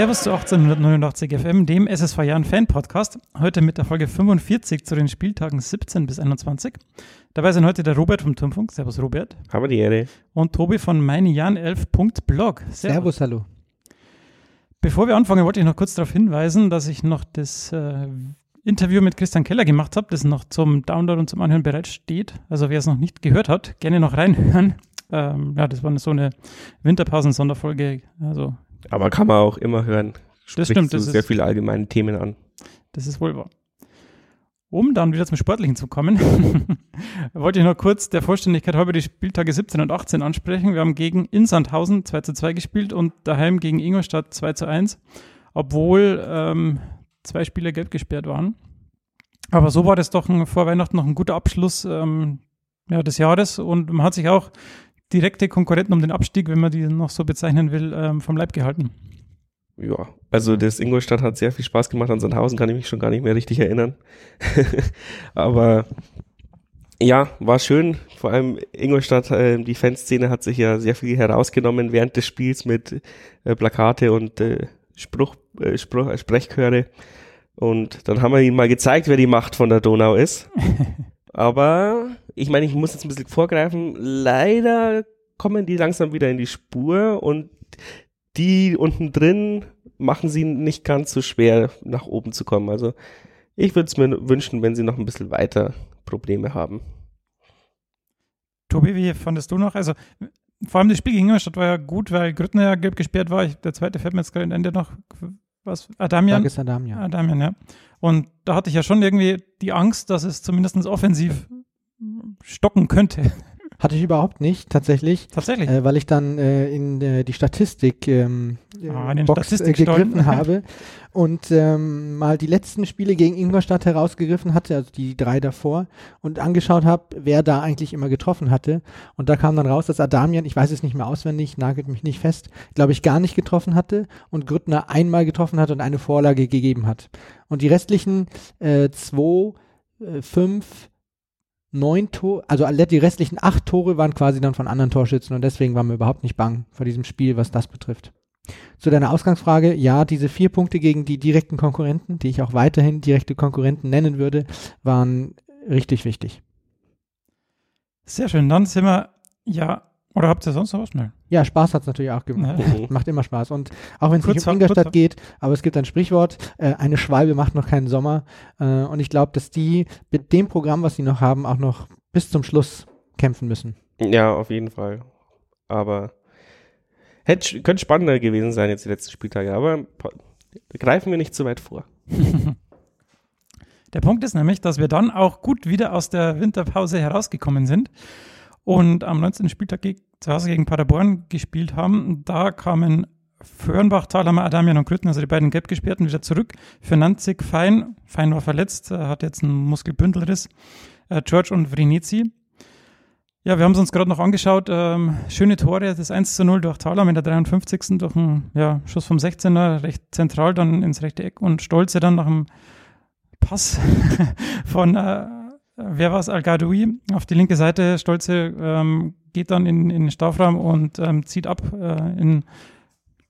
Servus zu 1889 FM, dem SSV Jahren Fan Podcast. Heute mit der Folge 45 zu den Spieltagen 17 bis 21. Dabei sind heute der Robert vom Turmfunk. Servus Robert. Haben wir die Ehre. Und Tobi von meinejan11.blog. Servus. Servus, hallo. Bevor wir anfangen, wollte ich noch kurz darauf hinweisen, dass ich noch das äh, Interview mit Christian Keller gemacht habe, das noch zum Download und zum Anhören bereitsteht. Also wer es noch nicht gehört hat, gerne noch reinhören. Ähm, ja, das war so eine Winterpausen-Sonderfolge. Also aber kann man auch immer hören. Spricht das stimmt. Das sehr viele allgemeine Themen an. Das ist wohl wahr. Um dann wieder zum Sportlichen zu kommen, wollte ich noch kurz der Vollständigkeit halber die Spieltage 17 und 18 ansprechen. Wir haben gegen Insandhausen 2 zu 2 gespielt und daheim gegen Ingolstadt 2 zu 1, obwohl ähm, zwei Spiele gelb gesperrt waren. Aber so war das doch ein, vor Weihnachten noch ein guter Abschluss ähm, ja, des Jahres und man hat sich auch direkte Konkurrenten um den Abstieg, wenn man die noch so bezeichnen will, ähm, vom Leib gehalten. Ja, also das Ingolstadt hat sehr viel Spaß gemacht. An Sandhausen kann ich mich schon gar nicht mehr richtig erinnern. Aber ja, war schön. Vor allem Ingolstadt, äh, die Fanszene hat sich ja sehr viel herausgenommen während des Spiels mit äh, Plakate und äh, Spruch, äh, Spruch, Sprechchöre. Und dann haben wir ihnen mal gezeigt, wer die Macht von der Donau ist. Aber ich meine, ich muss jetzt ein bisschen vorgreifen. Leider kommen die langsam wieder in die Spur und die unten drin machen sie nicht ganz so schwer, nach oben zu kommen. Also ich würde es mir wünschen, wenn sie noch ein bisschen weiter Probleme haben. Tobi, wie fandest du noch? Also vor allem das Spiel gegen Ingolstadt war ja gut, weil Grüttner ja gelb gesperrt war. Ich, der zweite fällt mir jetzt gerade am Ende noch. Was? Adamian? Ist Adamian. Adamian, ja. Und da hatte ich ja schon irgendwie die Angst, dass es zumindest offensiv stocken könnte. Hatte ich überhaupt nicht, tatsächlich. Tatsächlich. Äh, weil ich dann äh, in äh, die Statistik ähm, ah, Box äh, gegriffen habe und ähm, mal die letzten Spiele gegen Ingolstadt herausgegriffen hatte, also die drei davor, und angeschaut habe, wer da eigentlich immer getroffen hatte. Und da kam dann raus, dass Adamian, ich weiß es nicht mehr auswendig, nagelt mich nicht fest, glaube ich, gar nicht getroffen hatte und Grüttner einmal getroffen hat und eine Vorlage gegeben hat. Und die restlichen äh, zwei, äh, fünf, neun Tore, also die restlichen acht Tore waren quasi dann von anderen Torschützen und deswegen waren wir überhaupt nicht bang vor diesem Spiel, was das betrifft. Zu deiner Ausgangsfrage, ja, diese vier Punkte gegen die direkten Konkurrenten, die ich auch weiterhin direkte Konkurrenten nennen würde, waren richtig wichtig. Sehr schön, dann sind wir ja oder habt ihr sonst noch was? Nein. Ja, Spaß hat es natürlich auch gemacht. Ja. Macht immer Spaß. Und auch wenn es nicht um Ingolstadt geht, aber es gibt ein Sprichwort, äh, eine Schwalbe macht noch keinen Sommer. Äh, und ich glaube, dass die mit dem Programm, was sie noch haben, auch noch bis zum Schluss kämpfen müssen. Ja, auf jeden Fall. Aber hätte, könnte spannender gewesen sein jetzt die letzten Spieltage. Aber greifen wir nicht zu weit vor. Der Punkt ist nämlich, dass wir dann auch gut wieder aus der Winterpause herausgekommen sind und am 19. Spieltag zu Hause gegen Paderborn gespielt haben. Da kamen Föhrenbach, Thalhammer, Adamian und Grütten, also die beiden Gelbgesperrten, wieder zurück. Für Nanzig Fein, Fein war verletzt, hat jetzt einen Muskelbündelriss. Äh, George und Vrinici. Ja, wir haben es uns gerade noch angeschaut. Ähm, schöne Tore, das 1 zu 0 durch Thalam in der 53. durch einen ja, Schuss vom 16er, recht zentral dann ins rechte Eck und Stolze dann nach einem Pass von äh, wer war es, Al-Gadoui auf die linke Seite. Stolze ähm, geht dann in, in den Strafraum und ähm, zieht ab äh, in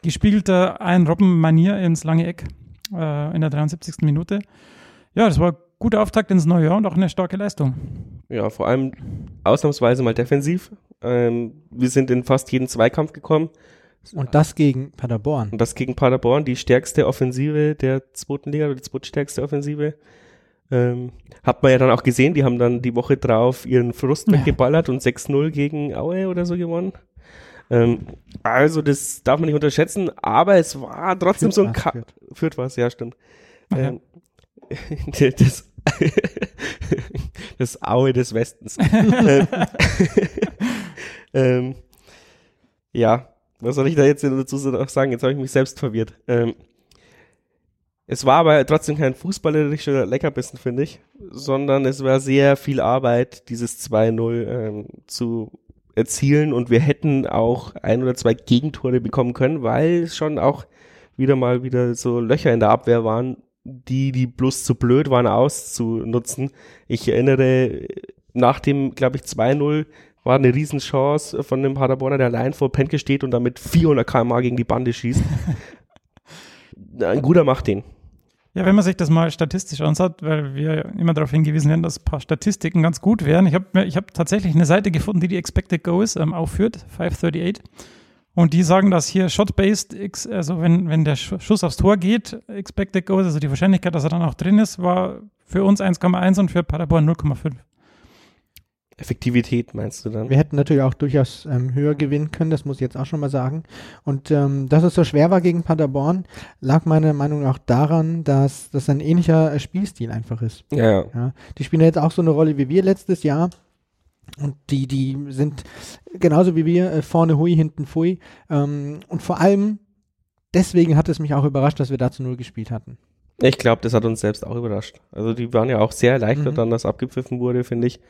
gespiegelter Ein-Robben-Manier ins lange Eck äh, in der 73. Minute. Ja, das war ein guter Auftakt ins neue Jahr und auch eine starke Leistung. Ja, vor allem ausnahmsweise mal defensiv. Ähm, wir sind in fast jeden Zweikampf gekommen. Und das gegen Paderborn. Und das gegen Paderborn, die stärkste Offensive der zweiten Liga, die zweitstärkste Offensive. Ähm, hat man ja dann auch gesehen, die haben dann die Woche drauf ihren Frust ja. weggeballert und 6-0 gegen Aue oder so gewonnen. Ähm, also das darf man nicht unterschätzen, aber es war trotzdem Führt so ein Ka Führt. Führt was, ja stimmt. Ähm, das, das Aue des Westens. Ähm, ähm, ja, was soll ich da jetzt dazu sagen? Jetzt habe ich mich selbst verwirrt. Ähm, es war aber trotzdem kein fußballerischer Leckerbissen, finde ich, sondern es war sehr viel Arbeit, dieses 2-0 ähm, zu erzielen und wir hätten auch ein oder zwei Gegentore bekommen können, weil es schon auch wieder mal wieder so Löcher in der Abwehr waren, die, die bloß zu blöd waren auszunutzen. Ich erinnere, nach dem, glaube ich, 2-0 war eine Riesenchance von dem Paderborner, der allein vor Penke steht und damit 400 km gegen die Bande schießt. ein guter macht den. Ja, wenn man sich das mal statistisch anschaut, weil wir immer darauf hingewiesen werden, dass ein paar Statistiken ganz gut wären. Ich habe ich hab tatsächlich eine Seite gefunden, die die Expected Goals ähm, aufführt, 538. Und die sagen, dass hier Shot-Based, also wenn, wenn der Schuss aufs Tor geht, Expected Goals, also die Wahrscheinlichkeit, dass er dann auch drin ist, war für uns 1,1 und für Paderborn 0,5. Effektivität meinst du dann? Wir hätten natürlich auch durchaus ähm, höher gewinnen können, das muss ich jetzt auch schon mal sagen. Und ähm, dass es so schwer war gegen Paderborn, lag meiner Meinung nach daran, dass das ein ähnlicher äh, Spielstil einfach ist. Ja, ja. ja. Die spielen jetzt auch so eine Rolle wie wir letztes Jahr. Und die, die sind genauso wie wir, äh, vorne hui, hinten fui. Ähm, und vor allem, deswegen hat es mich auch überrascht, dass wir da zu Null gespielt hatten. Ich glaube, das hat uns selbst auch überrascht. Also die waren ja auch sehr erleichtert mhm. dann, dass abgepfiffen wurde, finde ich.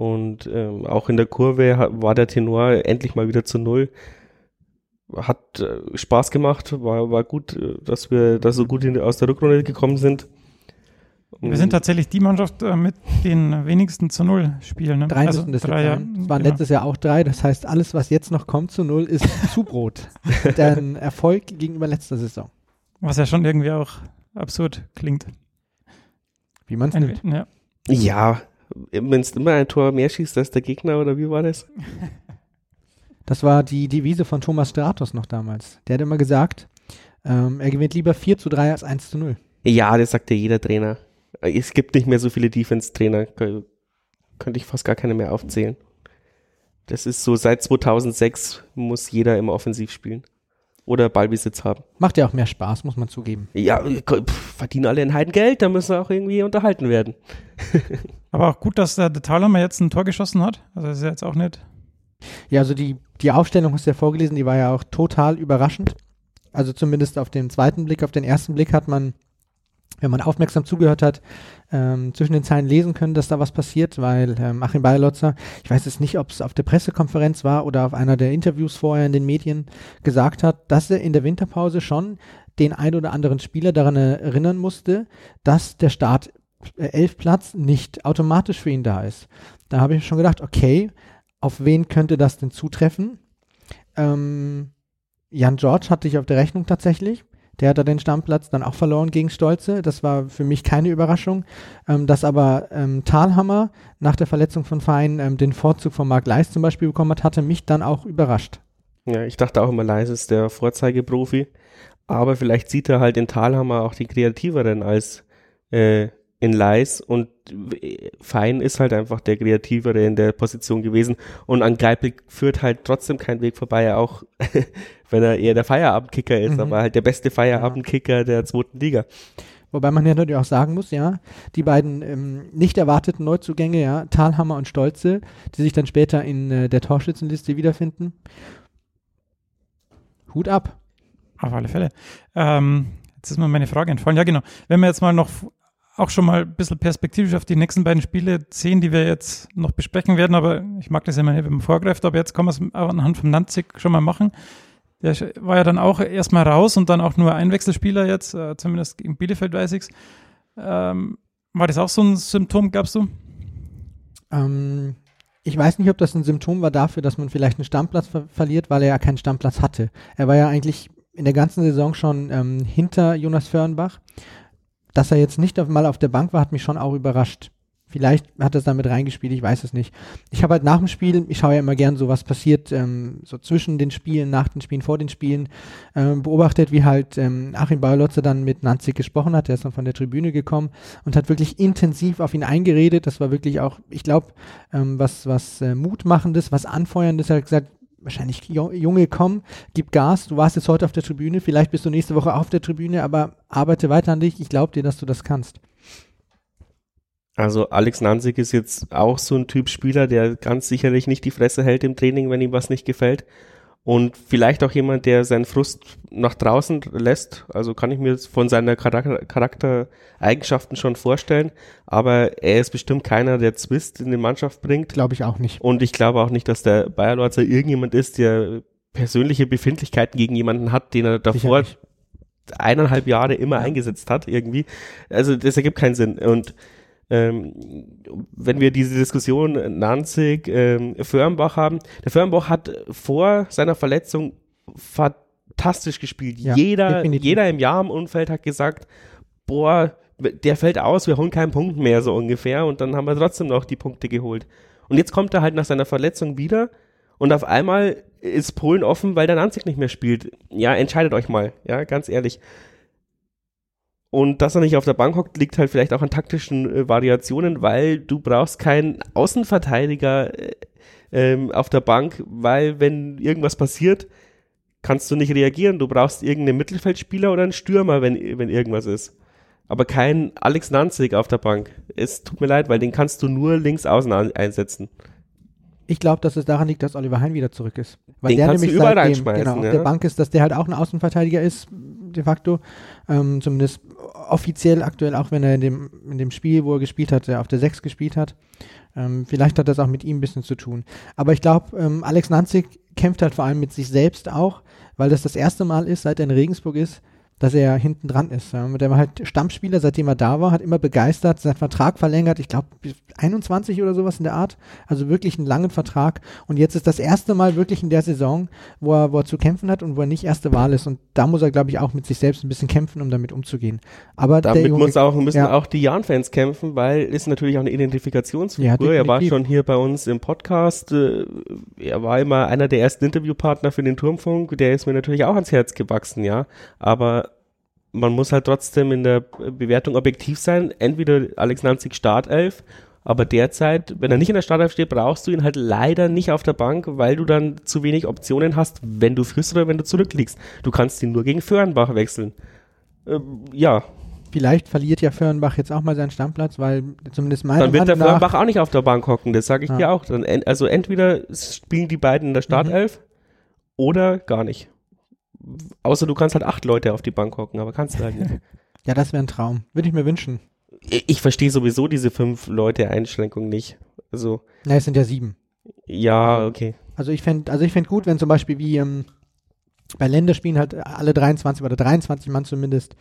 Und ähm, auch in der Kurve war der Tenor endlich mal wieder zu null. Hat äh, Spaß gemacht, war, war gut, äh, dass wir da so gut in, aus der Rückrunde gekommen sind. Wir sind tatsächlich die Mannschaft äh, mit den wenigsten zu Null Spielen. Ne? Drei also müssen das drei, ja, Es waren genau. letztes Jahr auch drei. Das heißt, alles, was jetzt noch kommt zu Null, ist Zubrot. Dein Erfolg gegenüber letzter Saison. Was ja schon irgendwie auch absurd klingt. Wie man es nennt. Ja. ja, wenn es immer ein Tor mehr schießt als der Gegner oder wie war das? Das war die Devise von Thomas Stratos noch damals. Der hat immer gesagt, ähm, er gewinnt lieber 4 zu 3 als 1 zu 0. Ja, das sagt ja jeder Trainer. Es gibt nicht mehr so viele Defense-Trainer. Könnte ich fast gar keine mehr aufzählen. Das ist so, seit 2006 muss jeder immer offensiv spielen oder Ballbesitz haben. Macht ja auch mehr Spaß, muss man zugeben. Ja, pff, verdienen alle ein Heidengeld, da müssen auch irgendwie unterhalten werden. Aber auch gut, dass der, der Thalhammer jetzt ein Tor geschossen hat. Also das ist ja jetzt auch nicht. Ja, also die, die Aufstellung hast du ja vorgelesen, die war ja auch total überraschend. Also zumindest auf den zweiten Blick, auf den ersten Blick hat man wenn man aufmerksam zugehört hat, ähm, zwischen den Zeilen lesen können, dass da was passiert, weil ähm, Achim Bayerlotzer, ich weiß jetzt nicht, ob es auf der Pressekonferenz war oder auf einer der Interviews vorher in den Medien gesagt hat, dass er in der Winterpause schon den ein oder anderen Spieler daran erinnern musste, dass der Start äh, elf Platz nicht automatisch für ihn da ist. Da habe ich schon gedacht, okay, auf wen könnte das denn zutreffen? Ähm, Jan George hatte ich auf der Rechnung tatsächlich. Der hat da den Stammplatz dann auch verloren gegen Stolze. Das war für mich keine Überraschung. Ähm, dass aber ähm, Thalhammer nach der Verletzung von Fein ähm, den Vorzug von Marc Leis zum Beispiel bekommen hat, hatte mich dann auch überrascht. Ja, ich dachte auch immer, Leis ist der Vorzeigeprofi. Aber vielleicht sieht er halt in Thalhammer auch die kreativeren als äh, in Leis und Fein ist halt einfach der Kreativere in der Position gewesen und an Geipel führt halt trotzdem kein Weg vorbei, auch wenn er eher der Feierabendkicker ist, mhm. aber halt der beste Feierabendkicker der zweiten Liga. Wobei man ja natürlich auch sagen muss, ja, die beiden ähm, nicht erwarteten Neuzugänge, ja, Talhammer und Stolze, die sich dann später in äh, der Torschützenliste wiederfinden. Hut ab. Auf alle Fälle. Ähm, jetzt ist mir meine Frage entfallen. Ja, genau. Wenn wir jetzt mal noch auch schon mal ein bisschen perspektivisch auf die nächsten beiden Spiele sehen, die wir jetzt noch besprechen werden, aber ich mag das immer nicht, wenn man vorgreift, aber jetzt kann man es anhand von Nanzig schon mal machen. Der war ja dann auch erstmal raus und dann auch nur ein Wechselspieler jetzt, äh, zumindest gegen Bielefeld weiß ich's. Ähm, war das auch so ein Symptom, gabst du? Ähm, ich weiß nicht, ob das ein Symptom war dafür, dass man vielleicht einen Stammplatz ver verliert, weil er ja keinen Stammplatz hatte. Er war ja eigentlich in der ganzen Saison schon ähm, hinter Jonas Förnbach dass er jetzt nicht mal auf der Bank war, hat mich schon auch überrascht. Vielleicht hat er es damit reingespielt, ich weiß es nicht. Ich habe halt nach dem Spiel, ich schaue ja immer gern so, was passiert, ähm, so zwischen den Spielen, nach den Spielen, vor den Spielen, ähm, beobachtet, wie halt ähm, Achim Bauerlotze dann mit Nanzig gesprochen hat. Der ist dann von der Tribüne gekommen und hat wirklich intensiv auf ihn eingeredet. Das war wirklich auch, ich glaube, ähm, was, was äh, Mutmachendes, was Anfeuerndes. Er hat gesagt, wahrscheinlich Junge, komm, gib Gas, du warst jetzt heute auf der Tribüne, vielleicht bist du nächste Woche auf der Tribüne, aber arbeite weiter an dich, ich glaube dir, dass du das kannst. Also Alex Nanzig ist jetzt auch so ein Typ Spieler, der ganz sicherlich nicht die Fresse hält im Training, wenn ihm was nicht gefällt und vielleicht auch jemand, der seinen Frust nach draußen lässt. Also kann ich mir von seiner Charakter Charaktereigenschaften schon vorstellen. Aber er ist bestimmt keiner, der Zwist in die Mannschaft bringt. Glaube ich auch nicht. Und ich glaube auch nicht, dass der Bayer Lorzer irgendjemand ist, der persönliche Befindlichkeiten gegen jemanden hat, den er davor eineinhalb Jahre immer ja. eingesetzt hat irgendwie. Also das ergibt keinen Sinn. Und ähm, wenn wir diese Diskussion Nanzig, ähm, Förmbach haben, der Förmbach hat vor seiner Verletzung fantastisch gespielt. Ja, jeder, jeder im Jahr im Umfeld hat gesagt, boah, der fällt aus, wir holen keinen Punkt mehr, so ungefähr. Und dann haben wir trotzdem noch die Punkte geholt. Und jetzt kommt er halt nach seiner Verletzung wieder und auf einmal ist Polen offen, weil der Nanzig nicht mehr spielt. Ja, entscheidet euch mal, ja, ganz ehrlich. Und dass er nicht auf der Bank hockt, liegt halt vielleicht auch an taktischen äh, Variationen, weil du brauchst keinen Außenverteidiger äh, ähm, auf der Bank, weil wenn irgendwas passiert, kannst du nicht reagieren. Du brauchst irgendeinen Mittelfeldspieler oder einen Stürmer, wenn, wenn irgendwas ist. Aber kein Alex Nanzig auf der Bank. Es tut mir leid, weil den kannst du nur links außen einsetzen. Ich glaube, dass es daran liegt, dass Oliver Hein wieder zurück ist. Weil Den der kannst nämlich du überall reinschmeißen. Genau, ja. der Bank ist, dass der halt auch ein Außenverteidiger ist, de facto. Ähm, zumindest offiziell aktuell, auch wenn er in dem, in dem Spiel, wo er gespielt hat, auf der 6 gespielt hat. Ähm, vielleicht hat das auch mit ihm ein bisschen zu tun. Aber ich glaube, ähm, Alex Nanzig kämpft halt vor allem mit sich selbst auch, weil das das erste Mal ist, seit er in Regensburg ist, dass er hinten dran ist. Der war halt Stammspieler, seitdem er da war, hat immer begeistert, seinen Vertrag verlängert, ich glaube 21 oder sowas in der Art. Also wirklich einen langen Vertrag. Und jetzt ist das erste Mal wirklich in der Saison, wo er, wo er zu kämpfen hat und wo er nicht erste Wahl ist. Und da muss er, glaube ich, auch mit sich selbst ein bisschen kämpfen, um damit umzugehen. Aber damit Junge, muss auch, müssen ja. auch die Jan-Fans kämpfen, weil ist natürlich auch eine Identifikationsfigur. Ja, er war schon hier bei uns im Podcast. Äh, er war immer einer der ersten Interviewpartner für den Turmfunk. Der ist mir natürlich auch ans Herz gewachsen, ja. Aber man muss halt trotzdem in der Bewertung objektiv sein. Entweder Alex Nanzig Startelf, aber derzeit, wenn er nicht in der Startelf steht, brauchst du ihn halt leider nicht auf der Bank, weil du dann zu wenig Optionen hast, wenn du führst oder wenn du zurückliegst. Du kannst ihn nur gegen Föhrenbach wechseln. Ähm, ja. Vielleicht verliert ja Föhrenbach jetzt auch mal seinen Stammplatz, weil zumindest meiner Dann wird der Föhrenbach auch nicht auf der Bank hocken, das sage ich ja. dir auch. Dann, also entweder spielen die beiden in der Startelf mhm. oder gar nicht. Außer du kannst halt acht Leute auf die Bank hocken, aber kannst du halt nicht. ja, das wäre ein Traum. Würde ich mir wünschen. Ich, ich verstehe sowieso diese fünf Leute Einschränkung nicht. Also. Na, es sind ja sieben. Ja, okay. Also ich fände, also ich gut, wenn zum Beispiel wie ähm, bei Länderspielen halt alle 23 oder 23 Mann zumindest.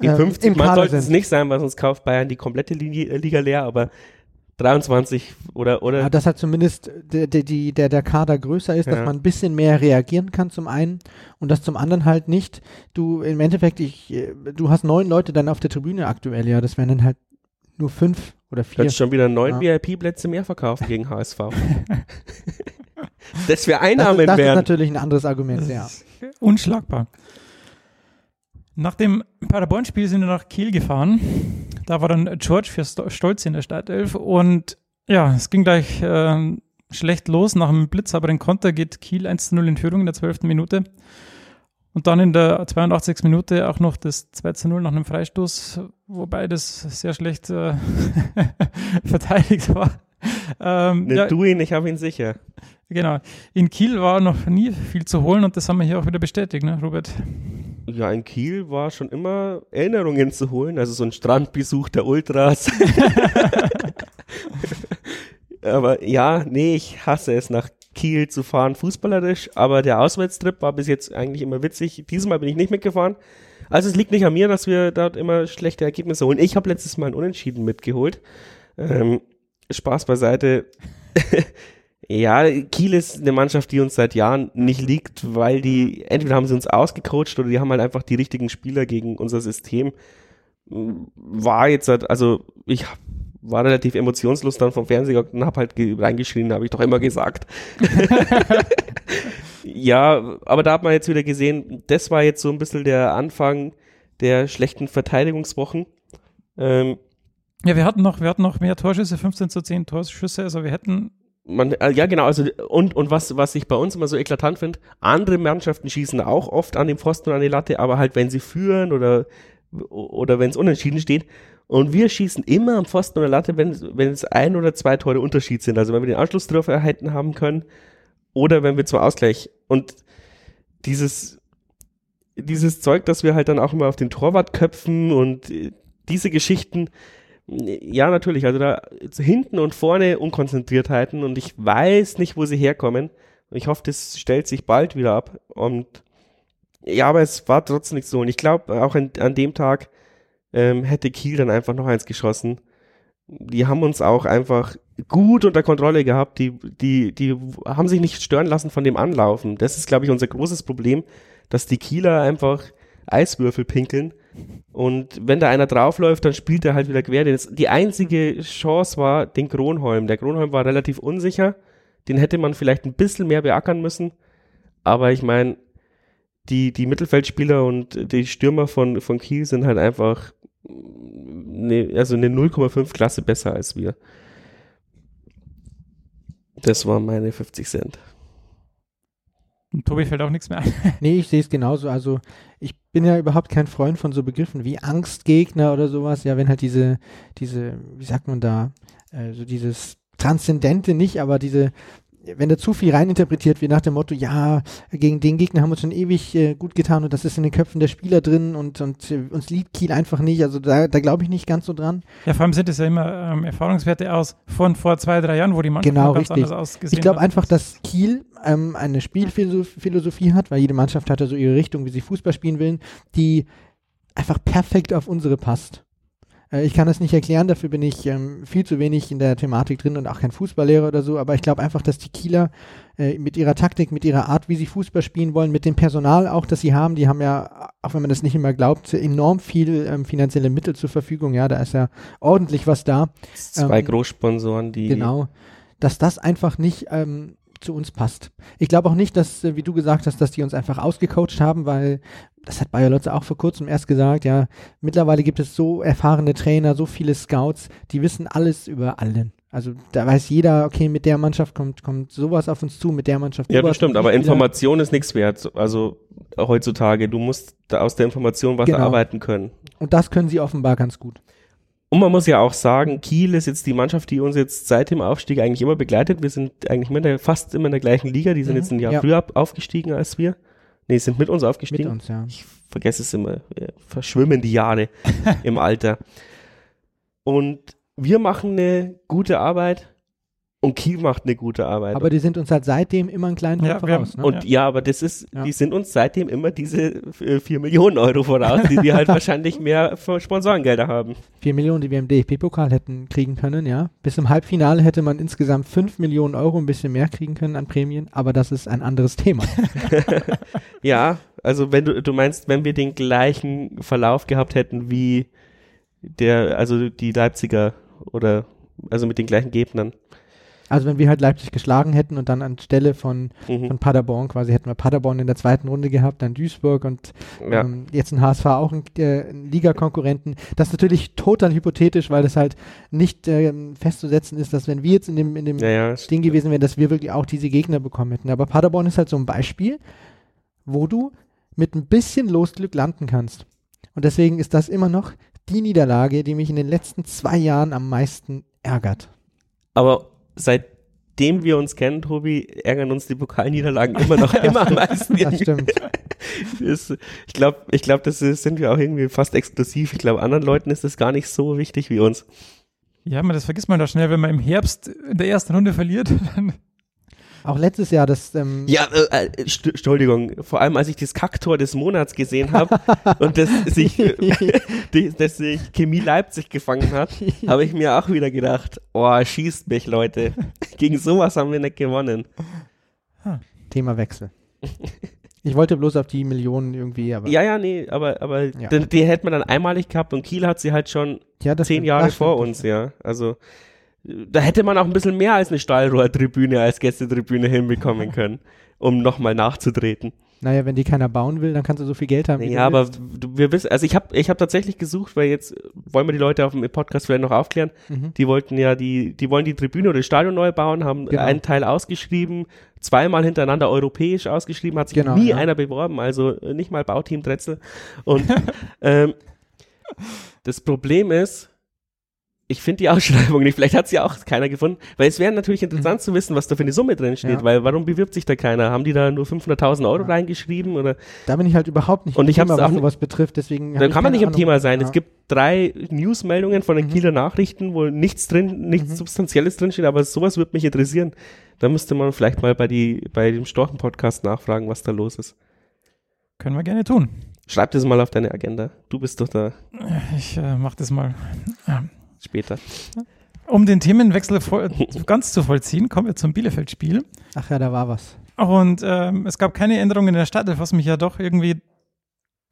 In 50 äh, Mann sollten es nicht sein, weil sonst kauft Bayern die komplette Liga leer, aber 23 oder oder. Ja, dass halt zumindest der, der, der, der Kader größer ist, ja. dass man ein bisschen mehr reagieren kann zum einen und dass zum anderen halt nicht, du im Endeffekt, ich, du hast neun Leute dann auf der Tribüne aktuell, ja, das wären dann halt nur fünf oder vier. Könntest schon wieder neun ja. VIP-Plätze mehr verkaufen gegen HSV. das wäre Einnahmen das, das wären. Das ist natürlich ein anderes Argument, ja. Unschlagbar. Nach dem Paderborn-Spiel sind wir nach Kiel gefahren. Da war dann George für Stolz in der Startelf und ja, es ging gleich äh, schlecht los. Nach einem blitzsauberen Konter geht Kiel 1-0 in Führung in der 12. Minute. Und dann in der 82. Minute auch noch das 2-0 nach einem Freistoß, wobei das sehr schlecht äh, verteidigt war. Ähm, ne, ja, du ihn, ich habe ihn sicher. Genau. In Kiel war noch nie viel zu holen und das haben wir hier auch wieder bestätigt, ne, Robert? Ja, in Kiel war schon immer Erinnerungen zu holen, also so ein Strandbesuch der Ultras. aber ja, nee, ich hasse es, nach Kiel zu fahren, fußballerisch, aber der Auswärtstrip war bis jetzt eigentlich immer witzig. Diesmal bin ich nicht mitgefahren. Also es liegt nicht an mir, dass wir dort immer schlechte Ergebnisse holen. Ich habe letztes Mal ein Unentschieden mitgeholt. Ähm, Spaß beiseite. Ja, Kiel ist eine Mannschaft, die uns seit Jahren nicht liegt, weil die, entweder haben sie uns ausgecoacht oder die haben halt einfach die richtigen Spieler gegen unser System. War jetzt halt, also ich war relativ emotionslos dann vom Fernseher und hab halt reingeschrien, habe ich doch immer gesagt. ja, aber da hat man jetzt wieder gesehen, das war jetzt so ein bisschen der Anfang der schlechten Verteidigungswochen. Ähm, ja, wir hatten noch, wir hatten noch mehr Torschüsse, 15 zu 10 Torschüsse, also wir hätten man, äh, ja genau, also und, und was, was ich bei uns immer so eklatant finde, andere Mannschaften schießen auch oft an den Pfosten und an die Latte, aber halt wenn sie führen oder, oder wenn es unentschieden steht. Und wir schießen immer am Pfosten oder Latte, wenn, wenn es ein oder zwei Tore Unterschied sind. Also wenn wir den Anschlusstreffer erhalten haben können oder wenn wir zum Ausgleich. Und dieses, dieses Zeug, dass wir halt dann auch immer auf den Torwart köpfen und äh, diese Geschichten, ja, natürlich. Also da hinten und vorne Unkonzentriertheiten und ich weiß nicht, wo sie herkommen. Ich hoffe, das stellt sich bald wieder ab. Und ja, aber es war trotzdem nicht so. Und ich glaube, auch an, an dem Tag ähm, hätte Kiel dann einfach noch eins geschossen. Die haben uns auch einfach gut unter Kontrolle gehabt. Die, die, die haben sich nicht stören lassen von dem Anlaufen. Das ist, glaube ich, unser großes Problem, dass die Kieler einfach Eiswürfel pinkeln und wenn da einer draufläuft, dann spielt er halt wieder quer. Die einzige Chance war den Kronholm. Der Kronholm war relativ unsicher. Den hätte man vielleicht ein bisschen mehr beackern müssen. Aber ich meine, die, die Mittelfeldspieler und die Stürmer von, von Kiel sind halt einfach ne, also eine 0,5 Klasse besser als wir. Das waren meine 50 Cent. Tobi fällt auch nichts mehr ein. nee, ich sehe es genauso. Also ich bin ja überhaupt kein Freund von so Begriffen wie Angstgegner oder sowas. Ja, wenn halt diese, diese, wie sagt man da, äh, so dieses Transzendente nicht, aber diese wenn da zu viel reininterpretiert wird nach dem Motto, ja, gegen den Gegner haben wir uns schon ewig äh, gut getan und das ist in den Köpfen der Spieler drin und, und äh, uns liebt Kiel einfach nicht. Also da, da glaube ich nicht ganz so dran. Ja, vor allem sind es ja immer ähm, Erfahrungswerte aus von vor zwei, drei Jahren, wo die Mannschaft genau, ganz richtig. anders ausgesehen Ich glaube einfach, dass Kiel ähm, eine Spielphilosophie hat, weil jede Mannschaft hat ja so ihre Richtung, wie sie Fußball spielen will, die einfach perfekt auf unsere passt. Äh, ich kann das nicht erklären, dafür bin ich ähm, viel zu wenig in der Thematik drin und auch kein Fußballlehrer oder so, aber ich glaube einfach, dass die Kieler äh, mit ihrer Taktik, mit ihrer Art, wie sie Fußball spielen wollen, mit dem Personal auch, das sie haben, die haben ja, auch wenn man das nicht immer glaubt, enorm viel ähm, finanzielle Mittel zur Verfügung, ja, da ist ja ordentlich was da. Zwei ähm, Großsponsoren, die. Genau. Dass das einfach nicht ähm, zu uns passt. Ich glaube auch nicht, dass, äh, wie du gesagt hast, dass die uns einfach ausgecoacht haben, weil das hat Bayer Lotze auch vor kurzem erst gesagt, ja, mittlerweile gibt es so erfahrene Trainer, so viele Scouts, die wissen alles über allen. Also da weiß jeder, okay, mit der Mannschaft kommt, kommt sowas auf uns zu, mit der Mannschaft Ja, bestimmt, aber Information ist nichts wert. Also heutzutage, du musst aus der Information was genau. erarbeiten können. Und das können sie offenbar ganz gut. Und man muss ja auch sagen, Kiel ist jetzt die Mannschaft, die uns jetzt seit dem Aufstieg eigentlich immer begleitet. Wir sind eigentlich immer der, fast immer in der gleichen Liga. Die sind mhm, jetzt ein Jahr ja. früher aufgestiegen als wir. Nee, sind mit uns aufgestiegen. Mit uns, ja. Ich vergesse es immer. Wir verschwimmen die Jahre im Alter. Und wir machen eine gute Arbeit und Kiel macht eine gute Arbeit. Aber die sind uns halt seitdem immer einen kleinen ja, voraus. Ne? Und ja. ja. aber das ist, ja. die sind uns seitdem immer diese 4 äh, Millionen Euro voraus, die die halt wahrscheinlich mehr Sponsorengelder haben. 4 Millionen, die wir im DFB-Pokal hätten kriegen können, ja. Bis im Halbfinale hätte man insgesamt 5 Millionen Euro ein bisschen mehr kriegen können an Prämien, aber das ist ein anderes Thema. ja, also wenn du, du meinst, wenn wir den gleichen Verlauf gehabt hätten wie der, also die Leipziger oder also mit den gleichen Gegnern. Also wenn wir halt Leipzig geschlagen hätten und dann anstelle von, mhm. von Paderborn quasi hätten wir Paderborn in der zweiten Runde gehabt, dann Duisburg und ja. ähm, jetzt ein HSV auch ein, äh, ein Ligakonkurrenten. Das ist natürlich total hypothetisch, weil das halt nicht äh, festzusetzen ist, dass wenn wir jetzt in dem, in dem ja, ja, Ding gewesen wären, dass wir wirklich auch diese Gegner bekommen hätten. Aber Paderborn ist halt so ein Beispiel, wo du mit ein bisschen Losglück landen kannst. Und deswegen ist das immer noch die Niederlage, die mich in den letzten zwei Jahren am meisten ärgert. Aber seitdem wir uns kennen, Tobi, ärgern uns die Pokalniederlagen immer noch immer am meisten. das stimmt. Das, ich glaube, ich glaub, das ist, sind wir auch irgendwie fast exklusiv. Ich glaube, anderen Leuten ist das gar nicht so wichtig wie uns. Ja, man, das vergisst man doch schnell, wenn man im Herbst in der ersten Runde verliert. Auch letztes Jahr das. Ähm ja, äh, äh Entschuldigung. Vor allem, als ich das Kacktor des Monats gesehen habe und das sich, das sich Chemie Leipzig gefangen hat, habe ich mir auch wieder gedacht: Oh, schießt mich, Leute. Gegen sowas haben wir nicht gewonnen. Thema Wechsel. Ich wollte bloß auf die Millionen irgendwie, aber. Ja, ja, nee, aber, aber ja. Die, die, hätte man dann einmalig gehabt und Kiel hat sie halt schon ja, zehn Jahre vor uns, ja. Also da hätte man auch ein bisschen mehr als eine Stahlrohrtribüne als Gästetribüne hinbekommen können, um nochmal nachzutreten. Naja, wenn die keiner bauen will, dann kannst du so viel Geld haben. Ja, aber du, wir wissen, also ich habe ich hab tatsächlich gesucht, weil jetzt wollen wir die Leute auf dem Podcast vielleicht noch aufklären. Mhm. Die wollten ja die, die wollen die Tribüne oder das Stadion neu bauen, haben genau. einen Teil ausgeschrieben, zweimal hintereinander europäisch ausgeschrieben, hat sich genau, nie ja. einer beworben, also nicht mal Bauteam Dretzel. Und ähm, das Problem ist, ich finde die Ausschreibung nicht. Vielleicht hat sie auch keiner gefunden. Weil es wäre natürlich interessant mhm. zu wissen, was da für eine Summe drin steht. Ja. Weil warum bewirbt sich da keiner? Haben die da nur 500.000 Euro ja. reingeschrieben? Oder? Da bin ich halt überhaupt nicht und ich Thema, was sowas betrifft. Deswegen da kann man nicht im Thema sein. Ja. Es gibt drei Newsmeldungen von den mhm. Kieler Nachrichten, wo nichts drin, nichts mhm. Substanzielles drinsteht. Aber sowas würde mich interessieren. Da müsste man vielleicht mal bei, die, bei dem Storchen-Podcast nachfragen, was da los ist. Können wir gerne tun. Schreib das mal auf deine Agenda. Du bist doch da. Ich äh, mach das mal. Ja später. Um den Themenwechsel ganz zu vollziehen, kommen wir zum Bielefeld-Spiel. Ach ja, da war was. Und ähm, es gab keine Änderungen in der Stadt, was mich ja doch irgendwie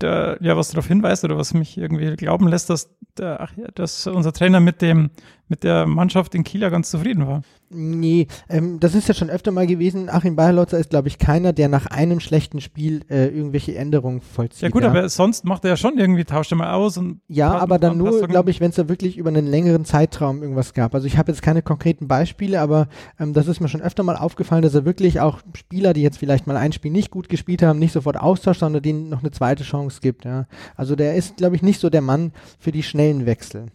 der, ja was darauf hinweist oder was mich irgendwie glauben lässt, dass, der, ach ja, dass unser Trainer mit dem mit der Mannschaft in Kiel ja ganz zufrieden war. Nee, ähm, das ist ja schon öfter mal gewesen. Achim Bayerlotzer ist, glaube ich, keiner, der nach einem schlechten Spiel äh, irgendwelche Änderungen vollzieht. Ja gut, ja. aber sonst macht er ja schon irgendwie, tauscht er mal aus. und Ja, aber dann nur, glaube ich, wenn es da wirklich über einen längeren Zeitraum irgendwas gab. Also ich habe jetzt keine konkreten Beispiele, aber ähm, das ist mir schon öfter mal aufgefallen, dass er wirklich auch Spieler, die jetzt vielleicht mal ein Spiel nicht gut gespielt haben, nicht sofort austauscht, sondern denen noch eine zweite Chance gibt. Ja. Also der ist, glaube ich, nicht so der Mann für die schnellen Wechsel.